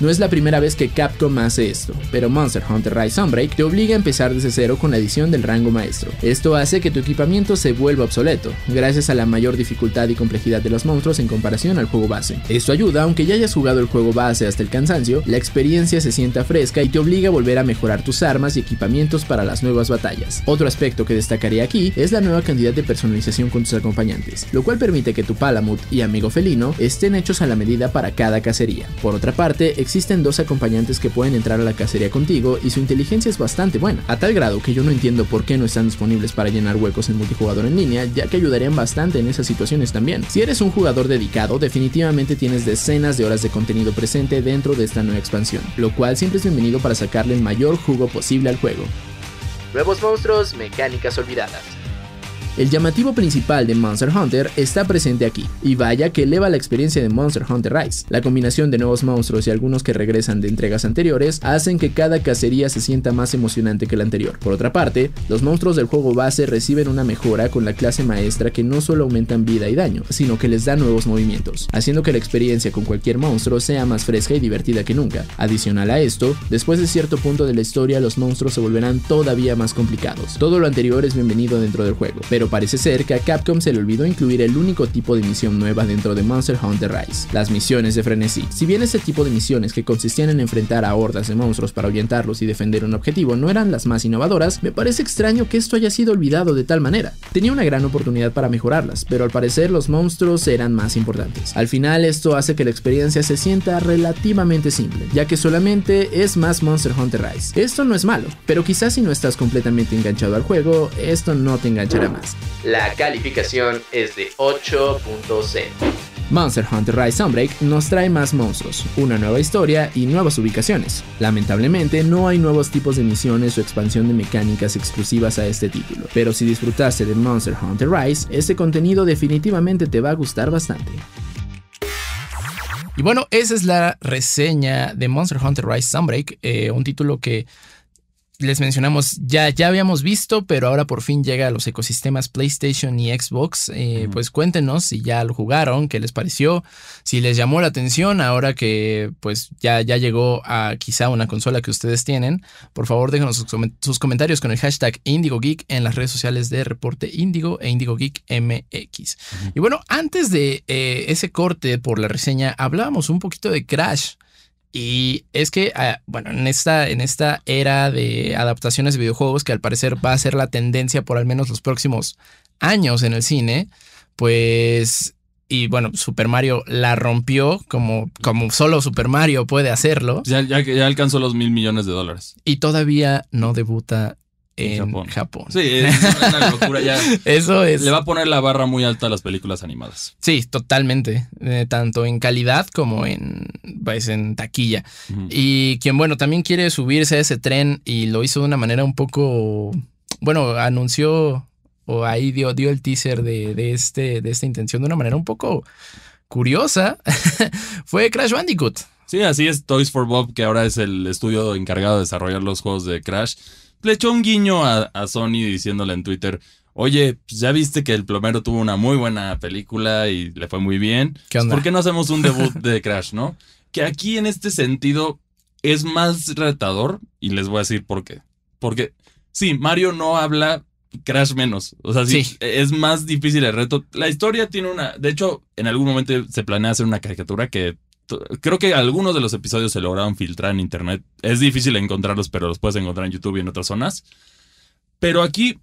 No es la primera vez que Capcom hace esto, pero Monster Hunter Rise Sunbreak te obliga a empezar desde cero con la edición del rango maestro. Esto hace que tu equipamiento se vuelva obsoleto, gracias a la mayor dificultad y complejidad de los monstruos en comparación al juego base. Esto ayuda, aunque ya hayas jugado el juego base hasta el cansancio, la experiencia se sienta fresca y te obliga a volver a mejorar tus armas y equipamientos para las nuevas batallas. Otro aspecto que destacaría aquí es la nueva cantidad de personalización con tus acompañantes, lo cual permite que tu Palamut y amigo felino estén hechos a la medida para cada cacería. Por otra parte, existen dos acompañantes que pueden entrar a la cacería contigo y su inteligencia es bastante buena, a tal grado que yo no entiendo por qué no están disponibles para llenar huecos en multijugador en línea, ya que ayudarían bastante en esas situaciones también. Si eres un jugador dedicado, definitivamente tienes decenas de horas de contenido presente dentro de esta nueva expansión, lo cual siempre es bienvenido para sacarle el mayor jugo posible al juego. Nuevos monstruos, mecánicas olvidadas. El llamativo principal de Monster Hunter está presente aquí, y vaya que eleva la experiencia de Monster Hunter Rise. La combinación de nuevos monstruos y algunos que regresan de entregas anteriores hacen que cada cacería se sienta más emocionante que la anterior. Por otra parte, los monstruos del juego base reciben una mejora con la clase maestra que no solo aumentan vida y daño, sino que les da nuevos movimientos, haciendo que la experiencia con cualquier monstruo sea más fresca y divertida que nunca. Adicional a esto, después de cierto punto de la historia los monstruos se volverán todavía más complicados. Todo lo anterior es bienvenido dentro del juego, pero parece ser que a Capcom se le olvidó incluir el único tipo de misión nueva dentro de Monster Hunter Rise, las misiones de frenesí. Si bien ese tipo de misiones que consistían en enfrentar a hordas de monstruos para ahuyentarlos y defender un objetivo no eran las más innovadoras, me parece extraño que esto haya sido olvidado de tal manera. Tenía una gran oportunidad para mejorarlas, pero al parecer los monstruos eran más importantes. Al final esto hace que la experiencia se sienta relativamente simple, ya que solamente es más Monster Hunter Rise. Esto no es malo, pero quizás si no estás completamente enganchado al juego, esto no te enganchará más. La calificación es de 8.0. Monster Hunter Rise Sunbreak nos trae más monstruos, una nueva historia y nuevas ubicaciones. Lamentablemente no hay nuevos tipos de misiones o expansión de mecánicas exclusivas a este título, pero si disfrutaste de Monster Hunter Rise, este contenido definitivamente te va a gustar bastante. Y bueno, esa es la reseña de Monster Hunter Rise Sunbreak, eh, un título que les mencionamos, ya, ya habíamos visto, pero ahora por fin llega a los ecosistemas PlayStation y Xbox. Eh, pues cuéntenos si ya lo jugaron, qué les pareció, si les llamó la atención ahora que pues ya, ya llegó a quizá una consola que ustedes tienen. Por favor, déjenos sus, comentarios con el hashtag IndigoGeek en las redes sociales de Reporte Indigo e IndigoGeekMX. Y bueno, antes de eh, ese corte por la reseña, hablábamos un poquito de Crash. Y es que, ah, bueno, en esta, en esta era de adaptaciones de videojuegos, que al parecer va a ser la tendencia por al menos los próximos años en el cine, pues y bueno, Super Mario la rompió como, como solo Super Mario puede hacerlo. Ya, ya, ya, alcanzó los mil millones de dólares. Y todavía no debuta en Japón. Sí, es una locura ya. Eso es. Le va a poner la barra muy alta a las películas animadas. Sí, totalmente. Eh, tanto en calidad como en, pues, en taquilla. Y quien, bueno, también quiere subirse a ese tren y lo hizo de una manera un poco. Bueno, anunció o ahí dio, dio el teaser de, de, este, de esta intención de una manera un poco curiosa. Fue Crash Bandicoot. Sí, así es Toys for Bob, que ahora es el estudio encargado de desarrollar los juegos de Crash le echó un guiño a, Sony diciéndole en Twitter, oye, pues ya viste que el plomero tuvo una muy buena película y le fue muy bien. ¿Qué onda? ¿Por qué no hacemos un debut de Crash, no? Que aquí en este sentido es más retador y les voy a decir por qué. Porque sí, Mario no habla Crash menos. O sea, sí, es más difícil el reto. La historia tiene una. De hecho, en algún momento se planea hacer una caricatura que creo que algunos de los episodios se lograron filtrar en internet. Es difícil encontrarlos, pero los puedes encontrar en YouTube y en otras zonas. Pero aquí,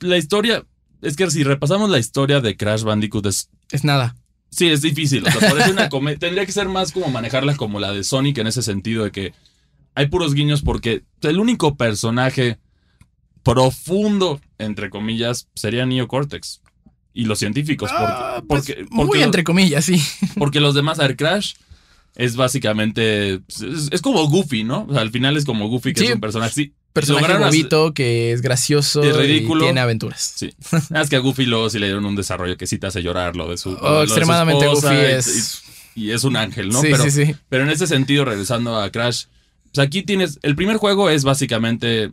la historia. Es que si repasamos la historia de Crash Bandicoot es. Es nada. Sí, es difícil. O sea, una Tendría que ser más como manejarla como la de Sonic en ese sentido de que hay puros guiños porque el único personaje profundo, entre comillas, sería Neo Cortex. Y los científicos. Ah, pues, muy entre comillas, sí. Porque los demás, Air Crash es básicamente. Es, como Goofy, ¿no? O sea, al final es como Goofy, que es un personaje. Sí, personaje bobito que es gracioso es ridículo. y tiene aventuras. Sí. es que a Goofy luego sí le dieron un desarrollo que sí te hace llorar lo de su. Oh, extremadamente Goofy es. Y, es un ángel, ¿no? Sí, pero, sí, sí. pero en ese sentido, regresando a Crash, pues aquí tienes. El primer juego es básicamente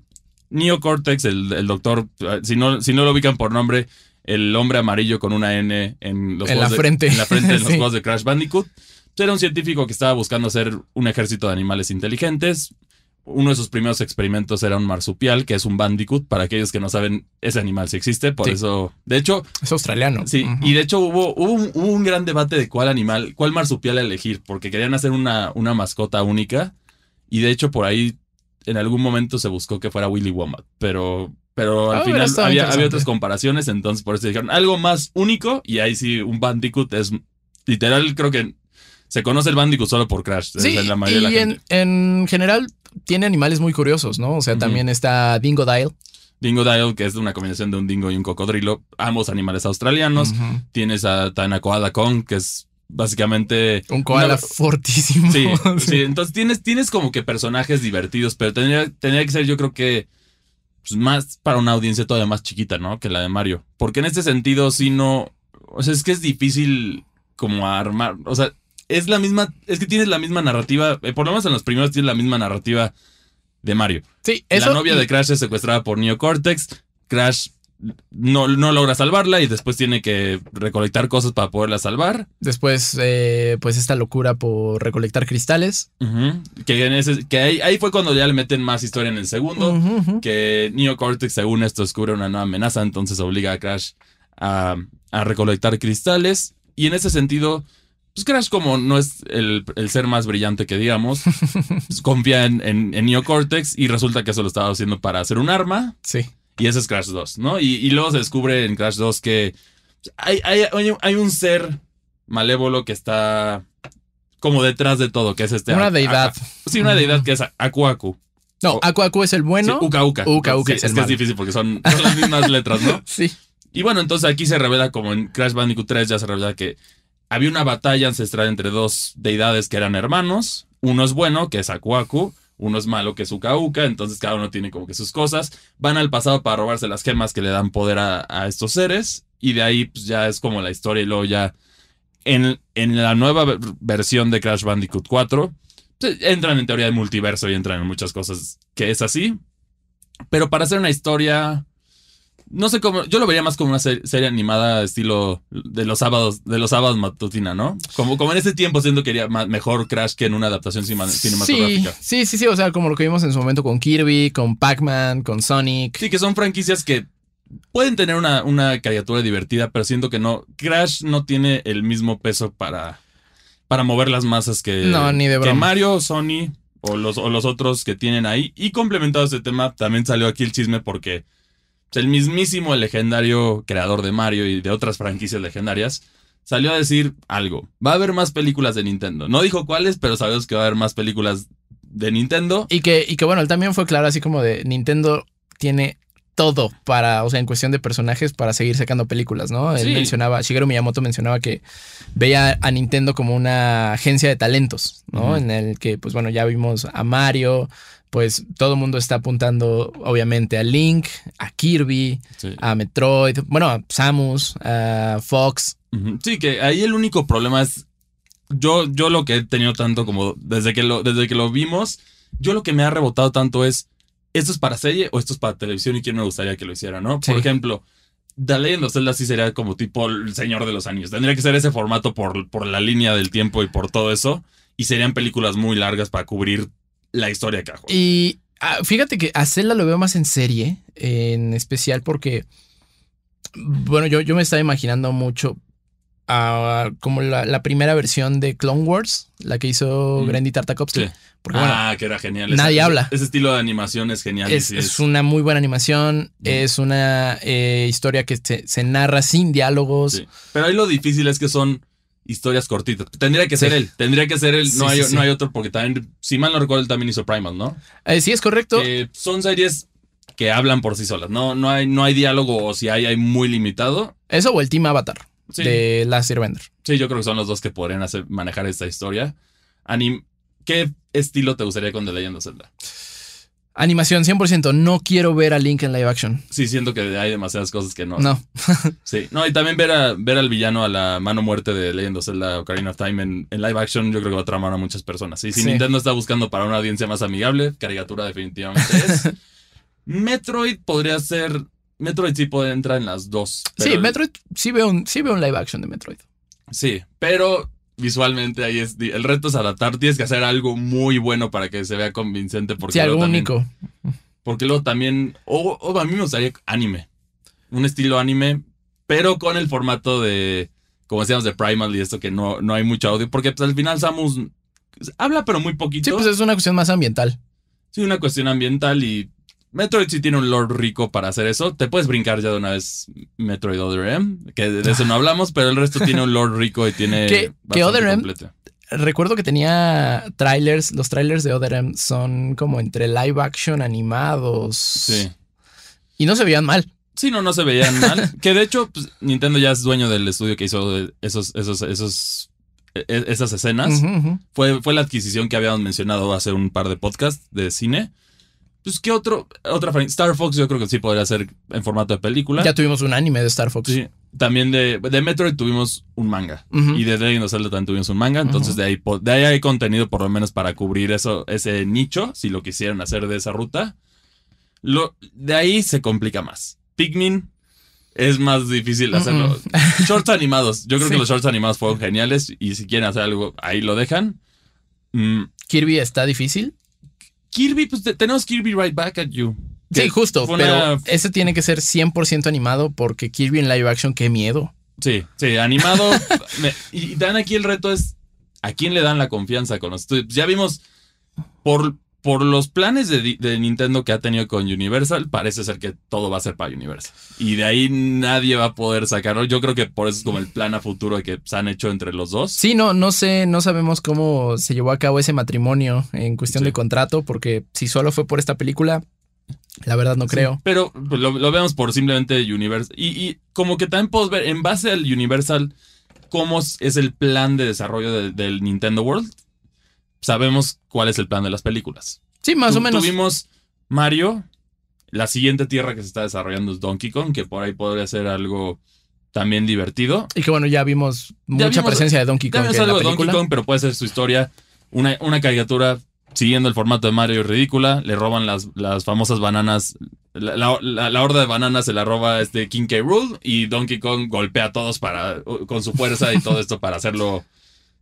Neo Cortex, el, doctor. Si no, si no lo ubican por nombre, el hombre amarillo con una N en los en la frente. en la frente de los juegos de Crash Bandicoot. Era un científico que estaba buscando hacer un ejército de animales inteligentes. Uno de sus primeros experimentos era un marsupial, que es un bandicoot. Para aquellos que no saben, ese animal sí existe. Por eso, de hecho... Es australiano. Sí, y de hecho hubo, un, gran debate de cuál animal, cuál marsupial elegir, porque querían hacer una, una mascota única. Y de hecho por ahí en algún momento se buscó que fuera Willy Wombat, pero, pero al ah, final había, había, otras comparaciones, entonces por eso dijeron algo más único y ahí sí un Bandicoot es literal, creo que se conoce el Bandicoot solo por Crash. Sí, en la mayoría y de la en, en, general tiene animales muy curiosos, ¿no? O sea, también está Dingo Dial. Dingo Dial, que es una combinación de un dingo y un cocodrilo, ambos animales australianos. Tienes a Taina Koala Kong, que es básicamente... Un koala fortísimo. Sí, sí, entonces tienes, tienes como que personajes divertidos, pero tendría, tendría que ser yo creo que pues, más para una audiencia todavía más chiquita, ¿no? Que la de Mario. Porque en este sentido, si no... O sea, es que es difícil como armar... O sea, es la misma, es que tienes la misma narrativa, eh, por lo menos en los primeros tienes la misma narrativa de Mario. Sí, eso. La novia de Crash es secuestrada por Neo Cortex, Crash no, no, logra salvarla y después tiene que recolectar cosas para poderla salvar. Después, eh, pues esta locura por recolectar cristales. Que, en ese, que ahí, fue cuando ya le meten más historia en el segundo. Que Neo Cortex, según esto, descubre una nueva amenaza, entonces obliga a Crash a, a recolectar cristales. Y en ese sentido, pues Crash como no es el, el ser más brillante que digamos, pues confía en, en, en Neocortex y resulta que eso lo estaba haciendo para hacer un arma. Sí. Y ese es Crash 2, ¿no? Y, y luego se descubre en Crash 2 que hay, hay, hay- un ser malévolo que está como detrás de todo, que es este... Una deidad. sí, una deidad que es Aku Aku. No. Aku Aku es el bueno. Sí, Uka Uka. Uka Uka Sí, es es, el que es difícil porque son, son las mismas letras, ¿no? Sí. Y bueno, entonces aquí se revela como en Crash Bandicoot 3 ya se revela que había una batalla ancestral entre dos deidades que eran hermanos. Uno es bueno, que es Aku Aku. Uno es malo, que es Uka Uka. Entonces cada uno tiene como que sus cosas. Van al pasado para robarse las gemas que le dan poder a, a estos seres. Y de ahí pues ya es como la historia y luego ya en, en la nueva ver- versión de Crash Bandicoot 4 pues, entran en teoría de multiverso y entran en muchas cosas que es así. Pero para hacer una historia no sé cómo, yo lo vería más como una se- serie animada estilo de los sábados, de los sábados matutina, ¿no? Como, como en ese tiempo siento que quería mejor Crash que en una adaptación cima- Sí, cinematográfica. sí, sí, sí. O sea, como lo que vimos en su momento con Kirby, con Pac-Man, con Sonic. Sí, que son franquicias que pueden tener una, una caricatura divertida, pero siento que no. Crash no tiene el mismo peso para, para mover las masas que, No, ni de que. Mario, Sony o los, o los otros que tienen ahí. Y complementado ese tema, también salió aquí el chisme porque el mismísimo, el legendario creador de Mario y de otras franquicias legendarias. Salió a decir algo. Va a haber más películas de Nintendo. No dijo cuáles, pero sabemos que va a haber más películas de Nintendo. Y que, y que bueno, él también fue claro, así como de Nintendo tiene todo para, o sea, en cuestión de personajes, para seguir sacando películas, ¿no? Él mencionaba, Shigeru Miyamoto mencionaba que veía a Nintendo como una agencia de talentos, ¿no? En el que, pues bueno, ya vimos a Mario, pues todo el mundo está apuntando, obviamente, a Link, a Kirby, Sí. a Metroid, bueno, a Samus, a Fox. Sí, que ahí el único problema es. Yo, yo lo que he tenido tanto como. Desde que lo, desde que lo vimos, yo lo que me ha rebotado tanto es. ¿Esto es para serie o esto es para televisión? Y quién me gustaría que lo hiciera, ¿no? Por Sí. ejemplo, The Legend of Zelda sí sería como tipo el Señor de los Anillos. Tendría que ser ese formato por, por la línea del tiempo y por todo eso. Y serían películas muy largas para cubrir la historia de juego. Y ah, fíjate que a Zelda lo veo más en serie, en especial porque, bueno, yo, yo me estaba imaginando mucho ah, como la, la primera versión de Clone Wars, la que hizo Mm. Grandy Tartakovsky. Sí. Porque bueno, ah, que era genial. nadie Ese- habla. Ese estilo de animación es genial. es, sí es una muy buena animación, Mm. es una eh, historia que se, se narra sin diálogos. Sí. Pero ahí lo difícil es que son historias cortitas. Tendría que ser Sí. él. Tendría que ser él. Sí, No, hay, sí, no hay otro porque también, si mal no recuerdo, él también hizo Primal, ¿no? Eh, sí, es correcto. Son series que hablan por sí solas. No, no, hay, no hay diálogo o si hay, hay muy limitado. Eso o el Team Avatar de Last Airbender. sí, yo creo que son los dos que podrían hacer, manejar esta historia. Anim ¿Qué estilo te gustaría con The Legend of Zelda? Animación 100%. No quiero ver a Link en live action. Sí, siento que hay demasiadas cosas que no. No. Sí, no, y también ver, a, ver al villano a la mano muerte de Legend of Zelda Ocarina of Time en, en live action, yo creo que va a tramar a muchas personas. Sí, si Sí. Nintendo está buscando para una audiencia más amigable, caricatura definitivamente es. Metroid podría ser. Metroid sí puede entrar en las dos. Sí, Metroid, sí veo, un, sí veo un live action de Metroid. Sí, pero visualmente ahí es. El reto es adaptar. Tienes que hacer algo muy bueno para que se vea convincente. Porque Sí, algo también- único. Porque luego también. O, o a mí me gustaría anime. Un estilo anime, pero con el formato de. Como decíamos, de Primal y esto que no, no hay mucho audio. Porque pues, al final Samus habla, pero muy poquito. Sí, pues es una cuestión más ambiental. Sí, una cuestión ambiental y. Metroid sí tiene un lore rico para hacer eso. Te puedes brincar ya de una vez Metroid Other M, que de eso no hablamos, pero el resto tiene un lore rico y tiene. Que- Other M-. Recuerdo que tenía trailers. Los trailers de Other M son como entre live action animados. Sí. Y no se veían mal. Sí, no, no se veían mal. que de hecho, pues, Nintendo ya es dueño del estudio que hizo esos, esos, esos, e- e- esas escenas. Fue, fue la adquisición que habíamos mencionado hace un par de podcasts de cine. Pues, ¿qué otro? Otra Star Fox, yo creo que sí podría ser en formato de película. Ya tuvimos un anime de Star Fox. Sí. También de, de Metroid tuvimos un manga. Y de Legend of Zelda también tuvimos un manga. Entonces, de, ahí, de ahí hay contenido por lo menos para cubrir eso, ese nicho, si lo quisieran hacer de esa ruta. Lo, de ahí se complica más. Pikmin es más difícil hacerlo. Shorts animados. Yo creo que los shorts animados fueron geniales. Y si quieren hacer algo, ahí lo dejan. Mm, Kirby está difícil. Kirby, pues te- tenemos Kirby Right Back at You. Sí, justo, pero ese tiene que ser 100% animado porque Kirby en live action, qué miedo. Sí, sí, animado. y dan aquí el reto es a quién le dan la confianza con los. Ya vimos por, por los planes de, Nintendo que ha tenido con Universal, parece ser que todo va a ser para Universal. Y de ahí nadie va a poder sacarlo. Yo creo que por eso es como el plan a futuro que se han hecho entre los dos. Sí, no, no sé, no sabemos cómo se llevó a cabo ese matrimonio en cuestión de contrato, porque si solo fue por esta película, la verdad no creo. pero lo, vemos por simplemente Universal. Y, como que también podemos ver, en base al Universal, cómo es el plan de desarrollo del Nintendo World sabemos cuál es el plan de las películas. Sí, más o menos. Tuvimos Mario, la siguiente tierra que se está desarrollando es Donkey Kong, que por ahí podría ser algo también divertido. Y que bueno, ya vimos mucha presencia de Donkey Kong. Ya vimos algo de Donkey Kong, pero puede ser su historia. Una, una caricatura siguiendo el formato de Mario ridícula. Le roban las, las famosas bananas. La, la, horda de bananas se la roba este King K. Rule y Donkey Kong golpea a todos para, con su fuerza y todo esto para hacerlo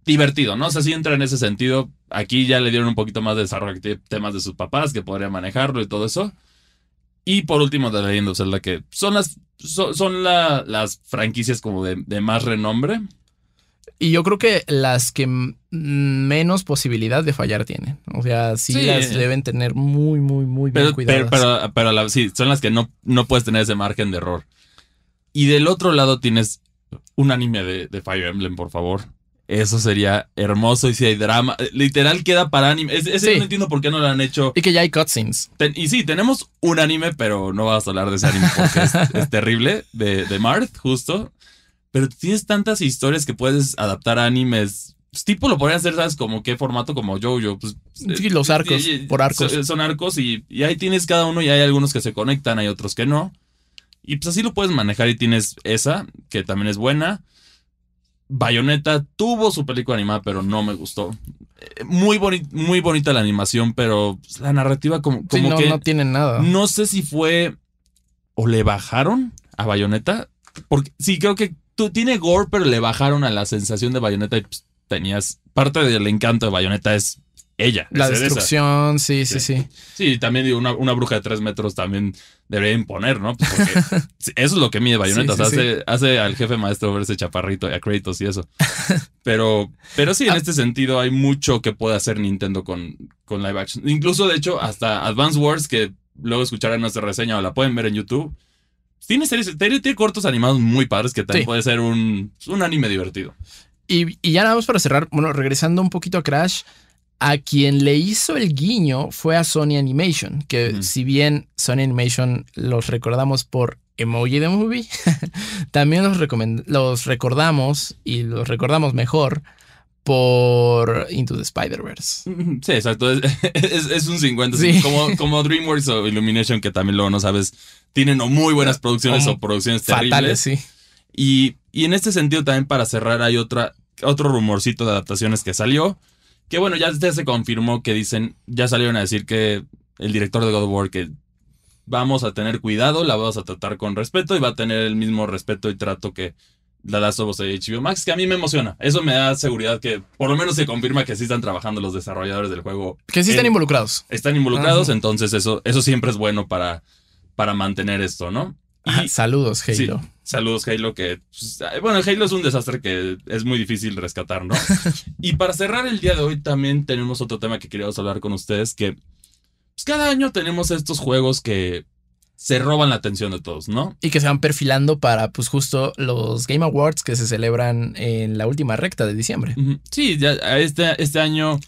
divertido, ¿no? O sea, si entra en ese sentido. Aquí ya le dieron un poquito más de desarrollo temas de sus papás que podrían manejarlo y todo eso. Y por último, The Legend of Zelda, que son las, son, las franquicias como de, más renombre. Y yo creo que las que menos posibilidad de fallar tienen. O sea, sí, las deben tener muy, muy, muy bien cuidadas. Pero, pero, sí, son las que no, no puedes tener ese margen de error. Y del otro lado tienes un anime de, de Fire Emblem, por favor. Eso sería hermoso y si hay drama. Eh, literal queda para anime. Ese no entiendo por qué no lo han hecho. Y que ya hay cutscenes. y sí, tenemos un anime, pero no vas a hablar de ese anime porque es, terrible. De, de Marth, justo. Pero tienes tantas historias que puedes adaptar a animes. Pues, tipo lo podrían hacer, ¿sabes? Como qué formato, como Jojo. Pues, sí, los arcos, por arcos. Son, arcos y, y ahí tienes cada uno y hay algunos que se conectan, hay otros que no. Y pues así lo puedes manejar y tienes esa, que también es buena. Bayonetta tuvo su película animada, pero no me gustó. Eh, muy, muy bonita la animación, pero la narrativa como, como no, que... No tiene nada. No sé si fue... O le bajaron a Bayonetta. Porque sí, creo que tú, tiene gore, pero le bajaron a la sensación de Bayonetta y pues, tenías... Parte del encanto de Bayonetta es ella. La destrucción, sí, sí, sí, sí. también digo, una, una, bruja de tres metros también debería imponer, ¿no? Pues porque eso es lo que mide Bayonetta. hace, hace al jefe maestro verse chaparrito y a Kratos y eso. Pero, pero sí, en ah. este sentido hay mucho que puede hacer Nintendo con, con live action. Incluso, de hecho, hasta Advance Wars, que luego escucharán nuestra reseña o la pueden ver en YouTube. Tiene series, tiene, cortos animados muy padres que también puede ser un, un anime divertido. Y, y ya nada más para cerrar, bueno, regresando un poquito a Crash, a quien le hizo el guiño fue a Sony Animation, que si bien Sony Animation los recordamos por Emoji the Movie, también los, los recordamos y los recordamos mejor por Into the Spider-Verse. Sí, exacto. Es, un 50. Como, como DreamWorks o Illumination, que también luego no sabes, tienen o muy buenas producciones o producciones terribles. sí. Y, y en este sentido, también para cerrar, hay otra, otro rumorcito de adaptaciones que salió. Que bueno, ya se confirmó que dicen, ya salieron a decir que el director de God of War que vamos a tener cuidado, la vamos a tratar con respeto y va a tener el mismo respeto y trato que la Last of Us de HBO Max, que a mí me emociona. Eso me da seguridad que por lo menos se confirma que sí están trabajando los desarrolladores del juego. Que sí están involucrados. Están involucrados, entonces eso, eso siempre es bueno para, para mantener esto, ¿no? saludos, Halo. Saludos, Halo, que... Pues, bueno, Halo es un desastre que es muy difícil rescatar, ¿no? y para cerrar el día de hoy también tenemos otro tema que queríamos hablar con ustedes, que pues, cada año tenemos estos juegos que se roban la atención de todos, ¿no? Y que se van perfilando para, pues, justo los Game Awards que se celebran en la última recta de diciembre. Sí, ya este, este año,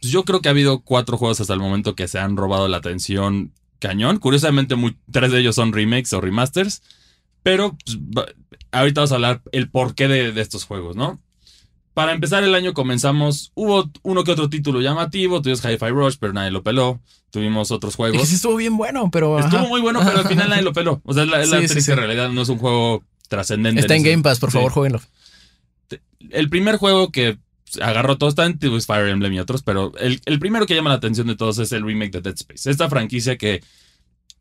pues, yo creo que ha habido cuatro juegos hasta el momento que se han robado la atención cañón. Curiosamente, tres de ellos son remakes o remasters. Pero pues, ahorita vamos a hablar el porqué de, estos juegos, ¿no? Para empezar el año comenzamos, hubo uno que otro título llamativo, tuvimos Hi-Fi Rush, pero nadie lo peló. Tuvimos otros juegos. Ese estuvo bien bueno, pero... Estuvo muy bueno, pero al final nadie lo peló. O sea, la, la en realidad no es un juego trascendente. Está en, Game Pass, por favor, jueguenlo. El primer juego que agarró todo está en Fire Emblem y otros, pero el, primero que llama la atención de todos es el remake de Dead Space. Esta franquicia que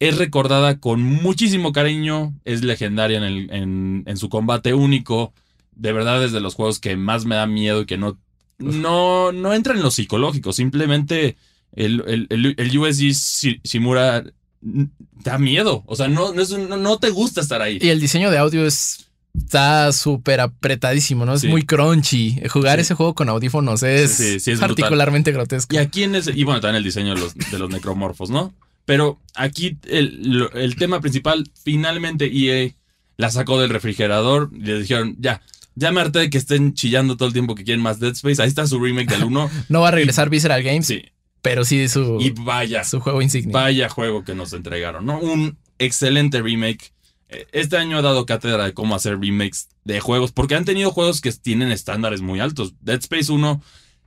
es recordada con muchísimo cariño, es legendaria en, el, en, su combate único. De verdad es de los juegos que más me da miedo y que no, no, no entra en lo psicológico. Simplemente el, el, el USG Shimura da miedo. O sea, no, no, no, te gusta estar ahí. Y el diseño de audio es. Está súper apretadísimo, ¿no? Es muy crunchy. Jugar ese juego con audífonos es, particularmente grotesco. Y aquí en ese. Y bueno, también el diseño de los, de los necromorfos, ¿no? Pero aquí el, el tema principal, finalmente EA la sacó del refrigerador y le dijeron, ya, ya me harté de que estén chillando todo el tiempo que quieren más Dead Space. Ahí está su remake del 1. no va a regresar Visceral Games. Sí. Pero sí su, y vaya, su juego insignia. Vaya juego que nos entregaron, ¿no? Un excelente remake. Eh, este año ha dado cátedra de cómo hacer remakes de juegos, porque han tenido juegos que tienen estándares muy altos. Dead Space 1,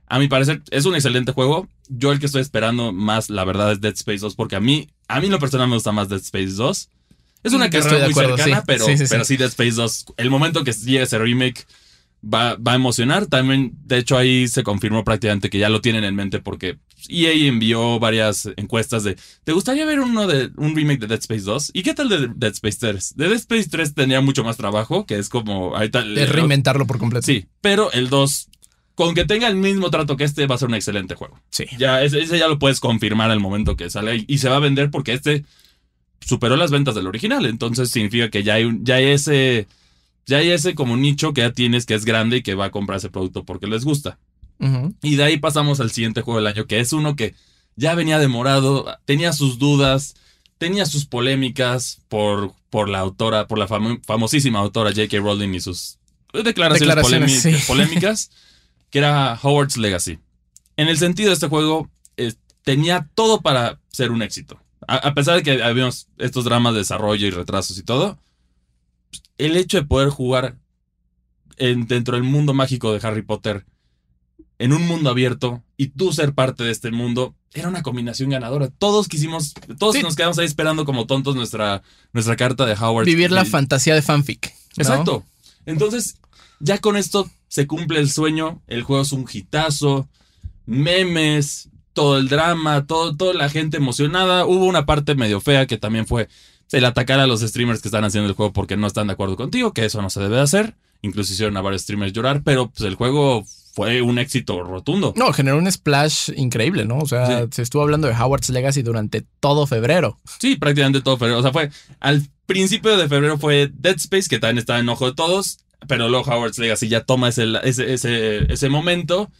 a mi parecer, es un excelente juego. Yo el que estoy esperando más, la verdad, es Dead Space 2, porque a mí, a mí lo personal me gusta más Dead Space 2. Es una carrera muy cercana, pero, sí, pero sí Dead Space 2, el momento que llegue ese remake va, va, a emocionar. También, de hecho, ahí se confirmó prácticamente que ya lo tienen en mente porque EA envió varias encuestas de ¿te gustaría ver uno de un remake de Dead Space 2? ¿Y qué tal de Dead Space 3? De Dead Space 3 tendría mucho más trabajo, que es como ahorita reinventarlo por completo. Sí, pero el 2 con que tenga el mismo trato que este va a ser un excelente juego. Sí. Ya ese, ya lo puedes confirmar al momento que sale y se va a vender porque este superó las ventas del original. Entonces significa que ya hay, un, ya hay ese. Ya hay ese como nicho que ya tienes que es grande y que va a comprar ese producto porque les gusta. Y de ahí pasamos al siguiente juego del año, que es uno que ya venía demorado, tenía sus dudas, tenía sus polémicas por, por la autora, por la famosísima autora J.K. Rowling y sus declaraciones, polémicas, que era Howard's Legacy. En el sentido de este juego, eh, tenía todo para ser un éxito a, pesar de que habíamos estos dramas de desarrollo y retrasos y todo, el hecho de poder jugar en, dentro del mundo mágico de Harry Potter, en un mundo abierto, y tú ser parte de este mundo, era una combinación ganadora. Todos quisimos, todos nos quedamos ahí esperando como tontos nuestra, nuestra carta de Howard. Vivir la fantasía de fanfic. Exacto. Entonces, ya con esto se cumple el sueño, el juego es un hitazo, memes, todo el drama, todo, toda la gente emocionada. Hubo una parte medio fea que también fue el atacar a los streamers que están haciendo el juego porque no están de acuerdo contigo, que eso no se debe hacer. Incluso hicieron a varios streamers llorar, pero pues el juego fue un éxito rotundo. No, generó un splash increíble, ¿no? O sea, se estuvo hablando de Howard's Legacy durante todo febrero. Sí, prácticamente todo febrero. O sea, fue al principio de febrero fue Dead Space, que también estaba en ojo de todos, pero luego Howard's Legacy ya toma ese, ese, ese, ese momento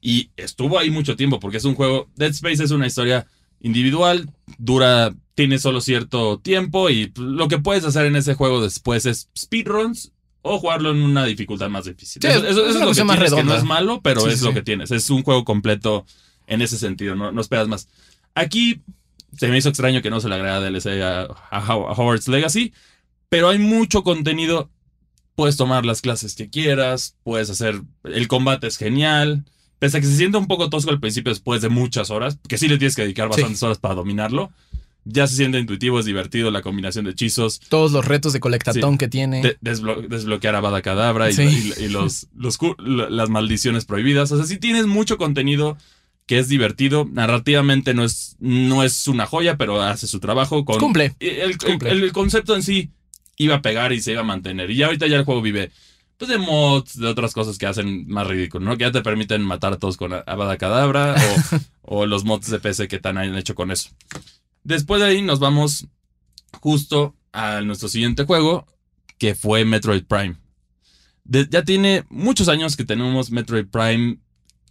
y estuvo ahí mucho tiempo porque es un juego, Dead Space es una historia individual, dura, tiene solo cierto tiempo y lo que puedes hacer en ese juego después es speedruns o jugarlo en una dificultad más difícil. eso, es, lo que tienes, que no es malo, pero es lo que tienes. Es un juego completo en ese sentido, no, no esperas más. Aquí se me hizo extraño que no se le agrega DLC a, a Howard's Legacy, pero hay mucho contenido. Puedes tomar las clases que quieras, puedes hacer, el combate es genial. Pese a que se siente un poco tosco al principio después de muchas horas, que sí le tienes que dedicar bastantes horas para dominarlo, ya se siente intuitivo, es divertido la combinación de hechizos. Todos los retos de colectatón que tiene. desbloquear a Bada Cadabra y, los, las maldiciones prohibidas. O sea, sí tienes mucho contenido que es divertido. Narrativamente no es, no es una joya, pero hace su trabajo. Con, Cumple. El, el concepto en sí iba a pegar y se iba a mantener. Y ya ahorita ya el juego vive pues de mods, de otras cosas que hacen más ridículo, ¿no? Que ya te permiten matar a todos con Abada Cadabra o, los mods de PC que tan han hecho con eso. Después de ahí nos vamos justo a nuestro siguiente juego, que fue Metroid Prime. ya tiene muchos años que tenemos Metroid Prime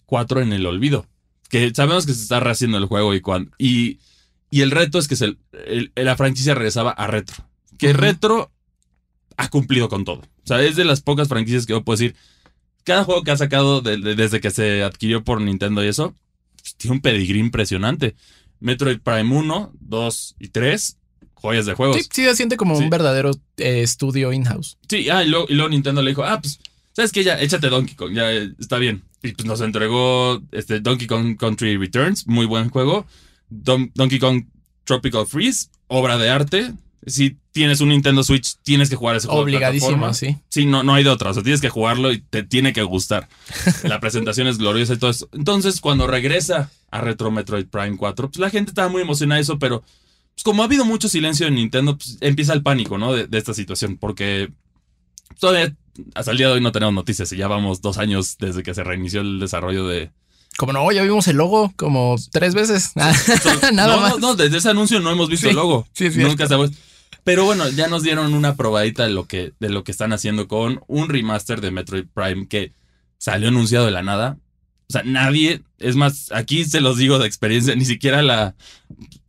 4 en el olvido. Que sabemos que se está rehaciendo el juego y, cuando, y, y el reto es que se, la franquicia regresaba a retro. Que retro ha cumplido con todo. O sea, es de las pocas franquicias que yo puedo decir. Cada juego que ha sacado desde que se adquirió por Nintendo y eso, pues, tiene un pedigrí impresionante. Metroid Prime 1, 2 y 3, joyas de juegos. Sí, sí se siente como un verdadero eh, estudio in-house. Sí, ah, y luego, Nintendo le dijo, ah, pues, ¿sabes qué? Ya, échate Donkey Kong, ya está bien. Y pues nos entregó este Donkey Kong Country Returns, muy buen juego. Donkey Kong Tropical Freeze, obra de arte si tienes un Nintendo Switch, tienes que jugar ese juego. Obligadísimo, sí. Sí, no, no hay de otra. O sea, tienes que jugarlo y te tiene que gustar. La presentación es gloriosa y todo eso. Entonces, cuando regresa a Retro Metroid Prime 4, pues la gente estaba muy emocionada de eso, pero pues, como ha habido mucho silencio en Nintendo, pues empieza el pánico, ¿no? De, esta situación, porque todavía hasta el día de hoy no tenemos noticias y ya vamos dos años desde que se reinició el desarrollo de, Como no, ya vimos el logo como tres veces. Nada no, más. No, no, desde ese anuncio no hemos visto Sí, el logo. sí, es Nunca sabemos. Pero bueno, ya nos dieron una probadita de lo que, de lo que están haciendo con un remaster de Metroid Prime que salió anunciado de la nada. O sea, nadie, es más, aquí se los digo de experiencia, ni siquiera la,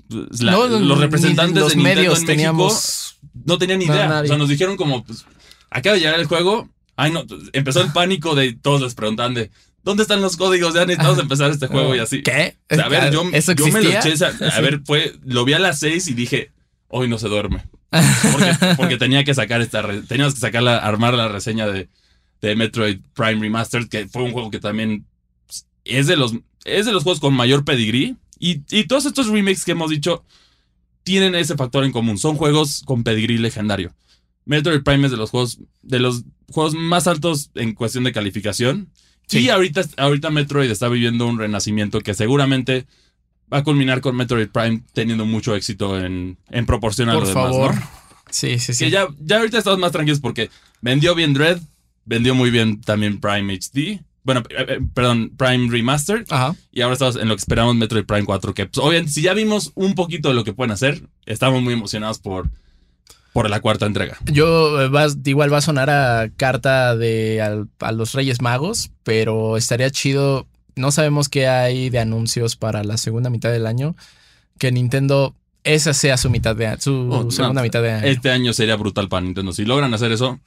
la- No, no, los representantes los de Nintendo medios en teníamos. México no tenían ni idea. o sea, nos dijeron como, pues, acaba de llegar el juego. Ay, no, empezó el pánico de todos les preguntaban de, ¿dónde están los códigos? Ya necesitamos empezar este juego y así. ¿Qué? O sea, a ver, yo, ¿Eso yo me lo eché. A ver, fue, lo vi a las seis y dije, hoy no se duerme. Porque, porque tenía que sacar esta. Teníamos que sacar la, armar la reseña de, de Metroid Prime Remastered, que fue un juego que también es de los, es de los juegos con mayor pedigrí. Y, y todos estos remakes que hemos dicho tienen ese factor en común. Son juegos con pedigrí legendario. Metroid Prime es de los juegos, de los juegos más altos en cuestión de calificación. Sí. Y ahorita, ahorita Metroid está viviendo un renacimiento que seguramente va a culminar con Metroid Prime teniendo mucho éxito en, en proporción a Por lo demás, favor. ¿no? Sí, sí, sí. Que ya, ya ahorita estamos más tranquilos porque vendió bien Dread, vendió muy bien también Prime HD. Bueno, eh, eh, perdón, Prime Remastered. Ajá. Y ahora estamos en lo que esperamos Metroid Prime 4. Que, pues, obviamente, si ya vimos un poquito de lo que pueden hacer, estamos muy emocionados por, por la cuarta entrega. Yo eh, vas- igual va a sonar a carta de al- a los Reyes Magos, pero estaría chido. No sabemos qué hay de anuncios para la segunda mitad del año. Que Nintendo esa sea su mitad de su Oh, no, segunda mitad de año. Este año sería brutal para Nintendo. Si logran hacer eso.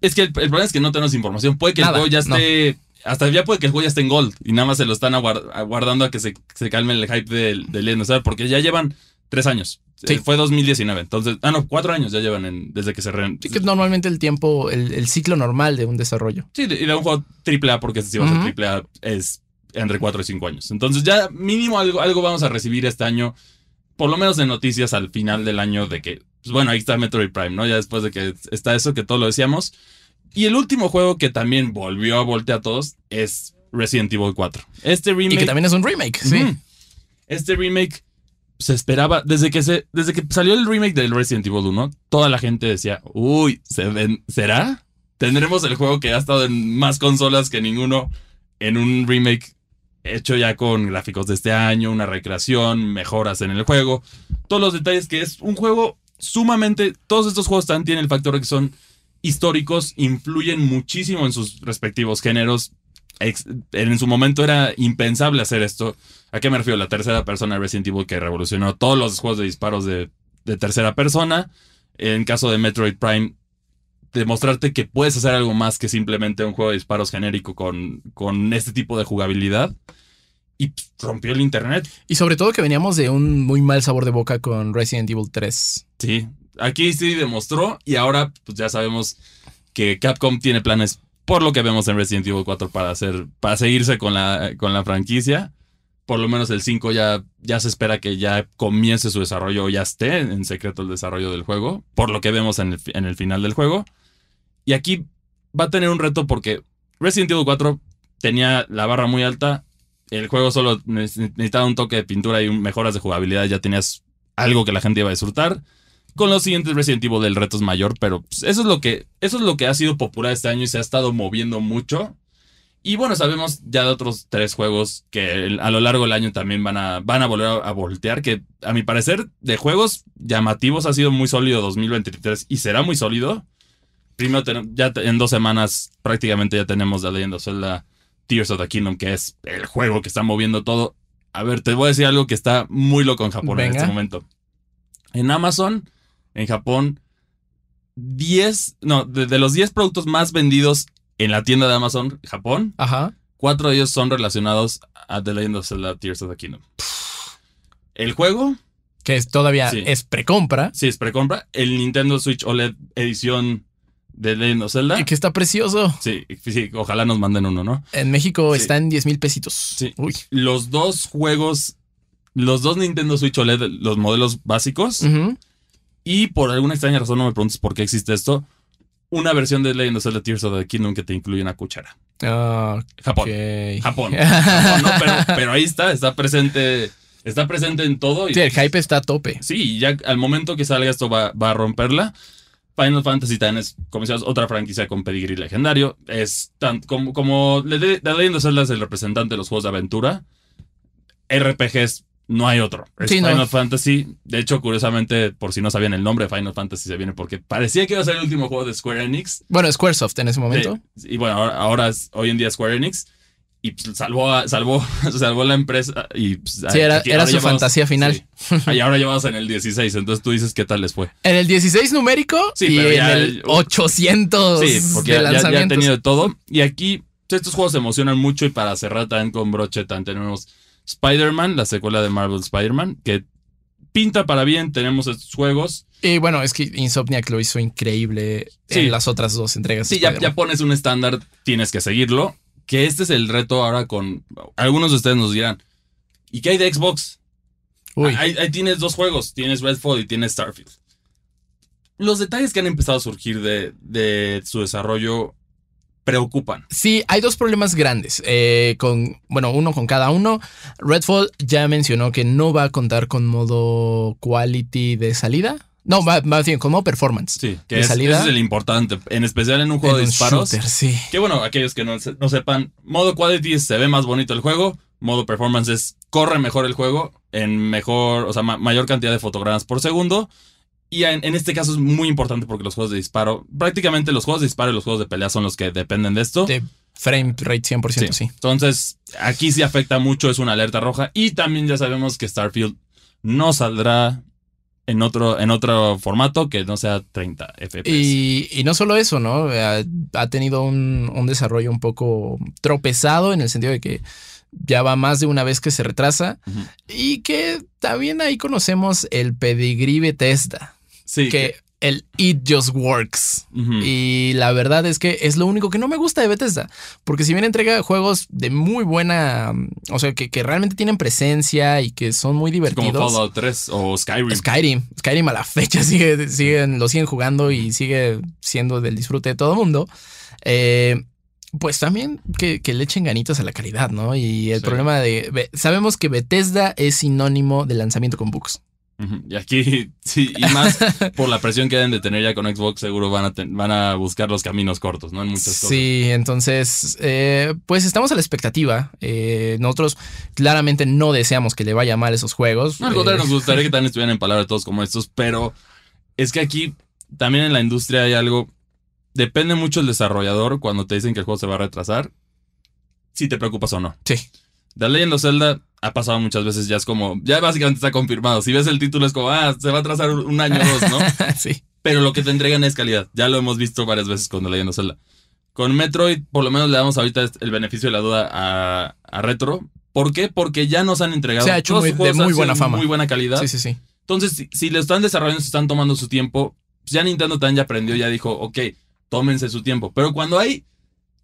Es que el, el problema es que no tenemos información. Puede que Nada, el juego ya esté. Hasta ya puede que el juego ya esté en Gold. Y nada más se lo están aguard- aguardando a que se, se calme el hype del, del Porque ya llevan tres años. Sí. Eh, Fue 2019. Entonces. Ah, no, cuatro años ya llevan en- desde que se re. Sí, que es normalmente el tiempo, el, el ciclo normal de un desarrollo. Sí, y de un juego AAA, porque si va a ser. AAA, es entre 4 y 5 años. Entonces, ya mínimo algo, algo vamos a recibir este año, por lo menos de noticias al final del año, de que, pues bueno, ahí está Metroid Prime, ¿no? Ya después de que está eso, que todo lo decíamos. Y el último juego que también volvió a voltear a todos es Resident Evil 4. Este remake. Y que también es un remake, sí. Este remake se esperaba, desde que, se, desde que salió el remake del Resident Evil 1, toda la gente decía, uy, ¿se ven- ¿será? Tendremos el juego que ha estado en más consolas que ninguno en un remake hecho ya con gráficos de este año, una recreación, mejoras en el juego, todos los detalles que es un juego sumamente, todos estos juegos también tienen el factor que son históricos, influyen muchísimo en sus respectivos géneros. En su momento era impensable hacer esto. ¿A qué me refiero? La tercera persona de Resident Evil que revolucionó todos los juegos de disparos de, de tercera persona. En caso de Metroid Prime, demostrarte que puedes hacer algo más que simplemente un juego de disparos genérico con, con este tipo de jugabilidad. Y rompió el internet. Y sobre todo que veníamos de un muy mal sabor de boca con Resident Evil 3. Sí, aquí sí demostró y ahora pues ya sabemos que Capcom tiene planes por lo que vemos en Resident Evil 4 para hacer para seguirse con la con la franquicia. Por lo menos el 5 ya ya se espera que ya comience su desarrollo o ya esté en secreto el desarrollo del juego, por lo que vemos en el, en el final del juego. Y aquí va a tener un reto porque Resident Evil 4 tenía la barra muy alta, el juego solo neces- necesitaba un toque de pintura y mejoras de jugabilidad, ya tenías algo que la gente iba a disfrutar. Con los siguientes Resident Evil el reto es mayor, pero pues, eso es lo que eso es lo que ha sido popular este año y se ha estado moviendo mucho. Y bueno, sabemos ya de otros tres juegos que a lo largo del año también van a, van a volver a, voltear, que a mi parecer de juegos llamativos ha sido muy sólido 2023 y será muy sólido. Primero, ya en dos semanas prácticamente ya tenemos The Legend of Zelda Tears of the Kingdom, que es el juego que está moviendo todo. A ver, te voy a decir algo que está muy loco en Japón en este momento. En Amazon, en Japón, 10, no, de, de los 10 productos más vendidos en la tienda de Amazon, Japón, Ajá. cuatro de ellos son relacionados a The Legend of Zelda Tears of the Kingdom. El juego, Que es, todavía Sí. es precompra. sí, es precompra. El Nintendo Switch OLED edición de Legend of Zelda. Que está precioso. Sí, sí, ojalá nos manden uno, ¿no? En México Sí. está en 10 mil pesitos. Sí. Uy. Los dos juegos, los dos Nintendo Switch OLED, los modelos básicos, Ujú. Y por alguna extraña razón, no me preguntes por qué existe esto, una versión de Legend of Zelda Tears of the Kingdom que te incluye una cuchara. Japón. Japón. Japón, no, pero, pero ahí está, está presente, está presente en todo. Y, Sí, el hype está a tope. Sí, ya al momento que salga esto va, va a romperla. Final Fantasy también es, como decías, otra franquicia con pedigree legendario. Es tan, como, como The Legend of Zelda es el representante de los juegos de aventura. RPGs no hay otro. Es Sí, no. Final Fantasy. De hecho, curiosamente, por si no sabían el nombre, Final Fantasy se viene porque parecía que iba a ser el último juego de Square Enix. Bueno, Squaresoft en ese momento. Sí, y bueno, ahora, ahora es, hoy en día Square Enix. Y pues, salvó, a- salvó, salvó la empresa. Y, pues, Sí, era, era su llevamos- fantasía final. sí. Y ahora llevamos en el 16. Entonces tú dices qué tal les fue. En el 16 numérico Sí, y pero en ya- el 800 Sí, porque de ya, ya- ya ha lanzamientos. tenido todo. Y aquí estos juegos se emocionan mucho. Y para cerrar también con broche, también tenemos Spider-Man, la secuela de Marvel Spider-Man, que pinta para bien. Tenemos estos juegos. Y bueno, es que Insomniac lo hizo increíble Sí. en las otras dos entregas. Sí, ya, ya pones un estándar, tienes que seguirlo. Que este es el reto ahora con. Algunos de ustedes nos dirán. ¿Y qué hay de Xbox? Uy, Ahí, ahí tienes dos juegos, tienes Redfall y tienes Starfield. Los detalles que han empezado a surgir de, de su desarrollo preocupan. Sí, hay dos problemas grandes. eh, con, bueno, uno con cada uno. Redfall ya mencionó que no va a contar con modo quality de salida. No, va, va bien, con modo performance. Sí, que De es, salida. ese es el importante, en especial en un juego En de un disparos. shooter, sí. Que bueno, aquellos que no, se- no sepan, modo quality se ve más bonito el juego, modo performance es corre mejor el juego en mejor, o sea, ma- mayor cantidad de fotogramas por segundo. Y en, en este caso es muy importante porque los juegos de disparo, prácticamente los juegos de disparo y los juegos de pelea son los que dependen de esto. De frame rate 100%, sí. Entonces, aquí sí afecta mucho, es una alerta roja. Y también ya sabemos que Starfield no saldrá en otro, en otro formato que no sea 30 FPS. Y, y no solo eso, ¿no? Ha, ha tenido un, un desarrollo un poco tropezado en el sentido de que ya va más de una vez que se retrasa y que también ahí conocemos el pedigrí Bethesda, sí, que el It Just Works. Y la verdad es que es lo único que no me gusta de Bethesda. Porque si bien entrega juegos de muy buena. mm, O sea, que, que realmente tienen presencia y que son muy como divertidos. Fallout 3 o Skyrim. Skyrim. Skyrim a la fecha sigue, siguen, lo siguen jugando y sigue siendo del disfrute de todo el mundo. Eh, pues también que, que le echen ganitas a la calidad, ¿no? Y el Sí. problema de. Be- Sabemos que Bethesda es sinónimo de lanzamiento con bugs. Y aquí, sí, y más por la presión que deben de tener ya con Xbox, seguro van a, ten- van a buscar los caminos cortos, ¿no? En muchas cosas. Sí, entonces, eh, pues estamos a la expectativa. Eh, nosotros claramente no deseamos que le vaya mal esos juegos. No, al contrario, Eh, nos gustaría que también estuvieran en palabras todos como estos, pero es que aquí también en la industria hay algo. Depende mucho el desarrollador cuando te dicen que el juego se va a retrasar, si te preocupas o no. Sí. The Legend of Zelda ha pasado muchas veces, ya es como, ya básicamente está confirmado. Si ves el título es como, ah, se va a atrasar un año o dos, ¿no? sí. Pero lo que te entregan es calidad. Ya lo hemos visto varias veces con The Legend of Zelda. Con Metroid, por lo menos le damos ahorita el beneficio de la duda a, a Retro. ¿Por qué? Porque ya nos han entregado. Se ha hecho muy- de muy buena fama. Muy buena calidad. Sí, sí, sí. Entonces, si, si lo están desarrollando, se están tomando su tiempo, pues ya Nintendo también ya aprendió, ya dijo, ok, tómense su tiempo. Pero cuando hay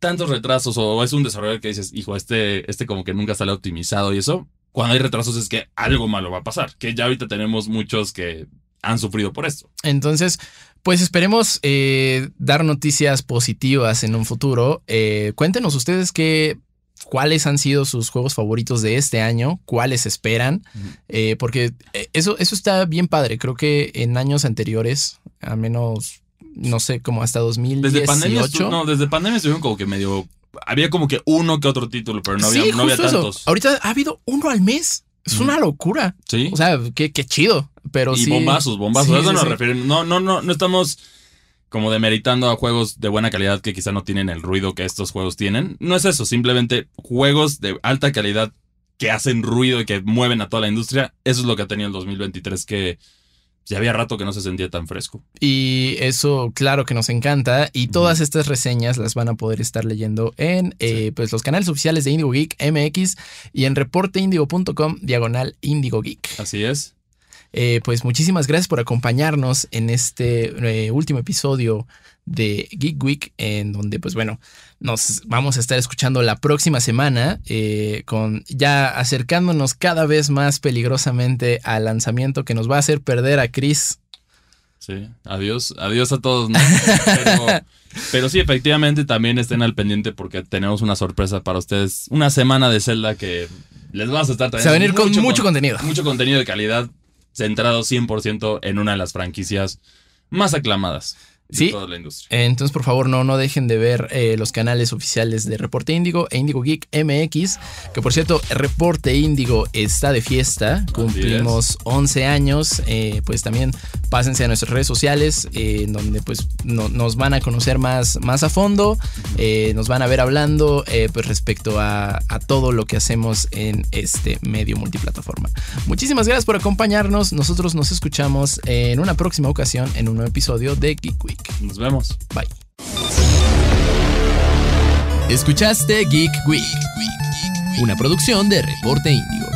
tantos retrasos o es un desarrollador que dices, hijo, este, este como que nunca sale optimizado y eso, cuando hay retrasos es que algo malo va a pasar. Que ya ahorita tenemos muchos que han sufrido por esto. Entonces, pues esperemos eh, dar noticias positivas en un futuro. Eh, cuéntenos ustedes qué, cuáles han sido sus juegos favoritos de este año, cuáles esperan, eh, porque eso, eso está bien padre. Creo que en años anteriores, a menos, no sé, como hasta 2018. Desde pandemia, no, desde pandemia estuvieron como que medio. Había como que uno que otro título, pero no había, no había eso. tantos. Ahorita ha habido uno al mes. Es una locura. Sí. O sea, qué, qué chido. Pero y sí. bombazos, bombazos. Sí, a eso sí, nos refieren. No, no, no, no estamos como demeritando a juegos de buena calidad que quizá no tienen el ruido que estos juegos tienen. No es eso, simplemente juegos de alta calidad que hacen ruido y que mueven a toda la industria. Eso es lo que ha tenido el 2023 que ya había rato que no se sentía tan fresco. Y eso, claro que nos encanta. Y todas estas reseñas las van a poder estar leyendo en eh, pues, los canales oficiales de Indigo Geek MX y en reporteindigo.com diagonal Indigo Geek. Así es. Eh, pues muchísimas gracias por acompañarnos en este eh, último episodio de Geek Week, en donde, pues bueno, nos vamos a estar escuchando la próxima semana, eh, con ya acercándonos cada vez más peligrosamente al lanzamiento que nos va a hacer perder a Chris. Sí, adiós, adiós a todos, ¿no? Pero, pero sí, efectivamente también estén al pendiente porque tenemos una sorpresa para ustedes. Una semana de Zelda que les vamos a estar Se va a venir con mucho con- contenido. mucho contenido de calidad centrado 100% en una de las franquicias más aclamadas. Sí. toda la industria. Entonces, por favor, no, no dejen de ver eh, los canales oficiales de Reporte Índigo e Índigo Geek MX, que por cierto, Reporte Índigo está de fiesta, cumplimos 11 años, eh, pues también pásense a nuestras redes sociales, eh, donde pues nos van a conocer más, más a fondo, nos van a ver hablando pues respecto a, a todo lo que hacemos en este medio multiplataforma. Muchísimas gracias por acompañarnos, nosotros nos escuchamos en una próxima ocasión en un nuevo episodio de Geek Week. Nos vemos. Bye. Escuchaste Geek Week, una producción de Reporte Índigo.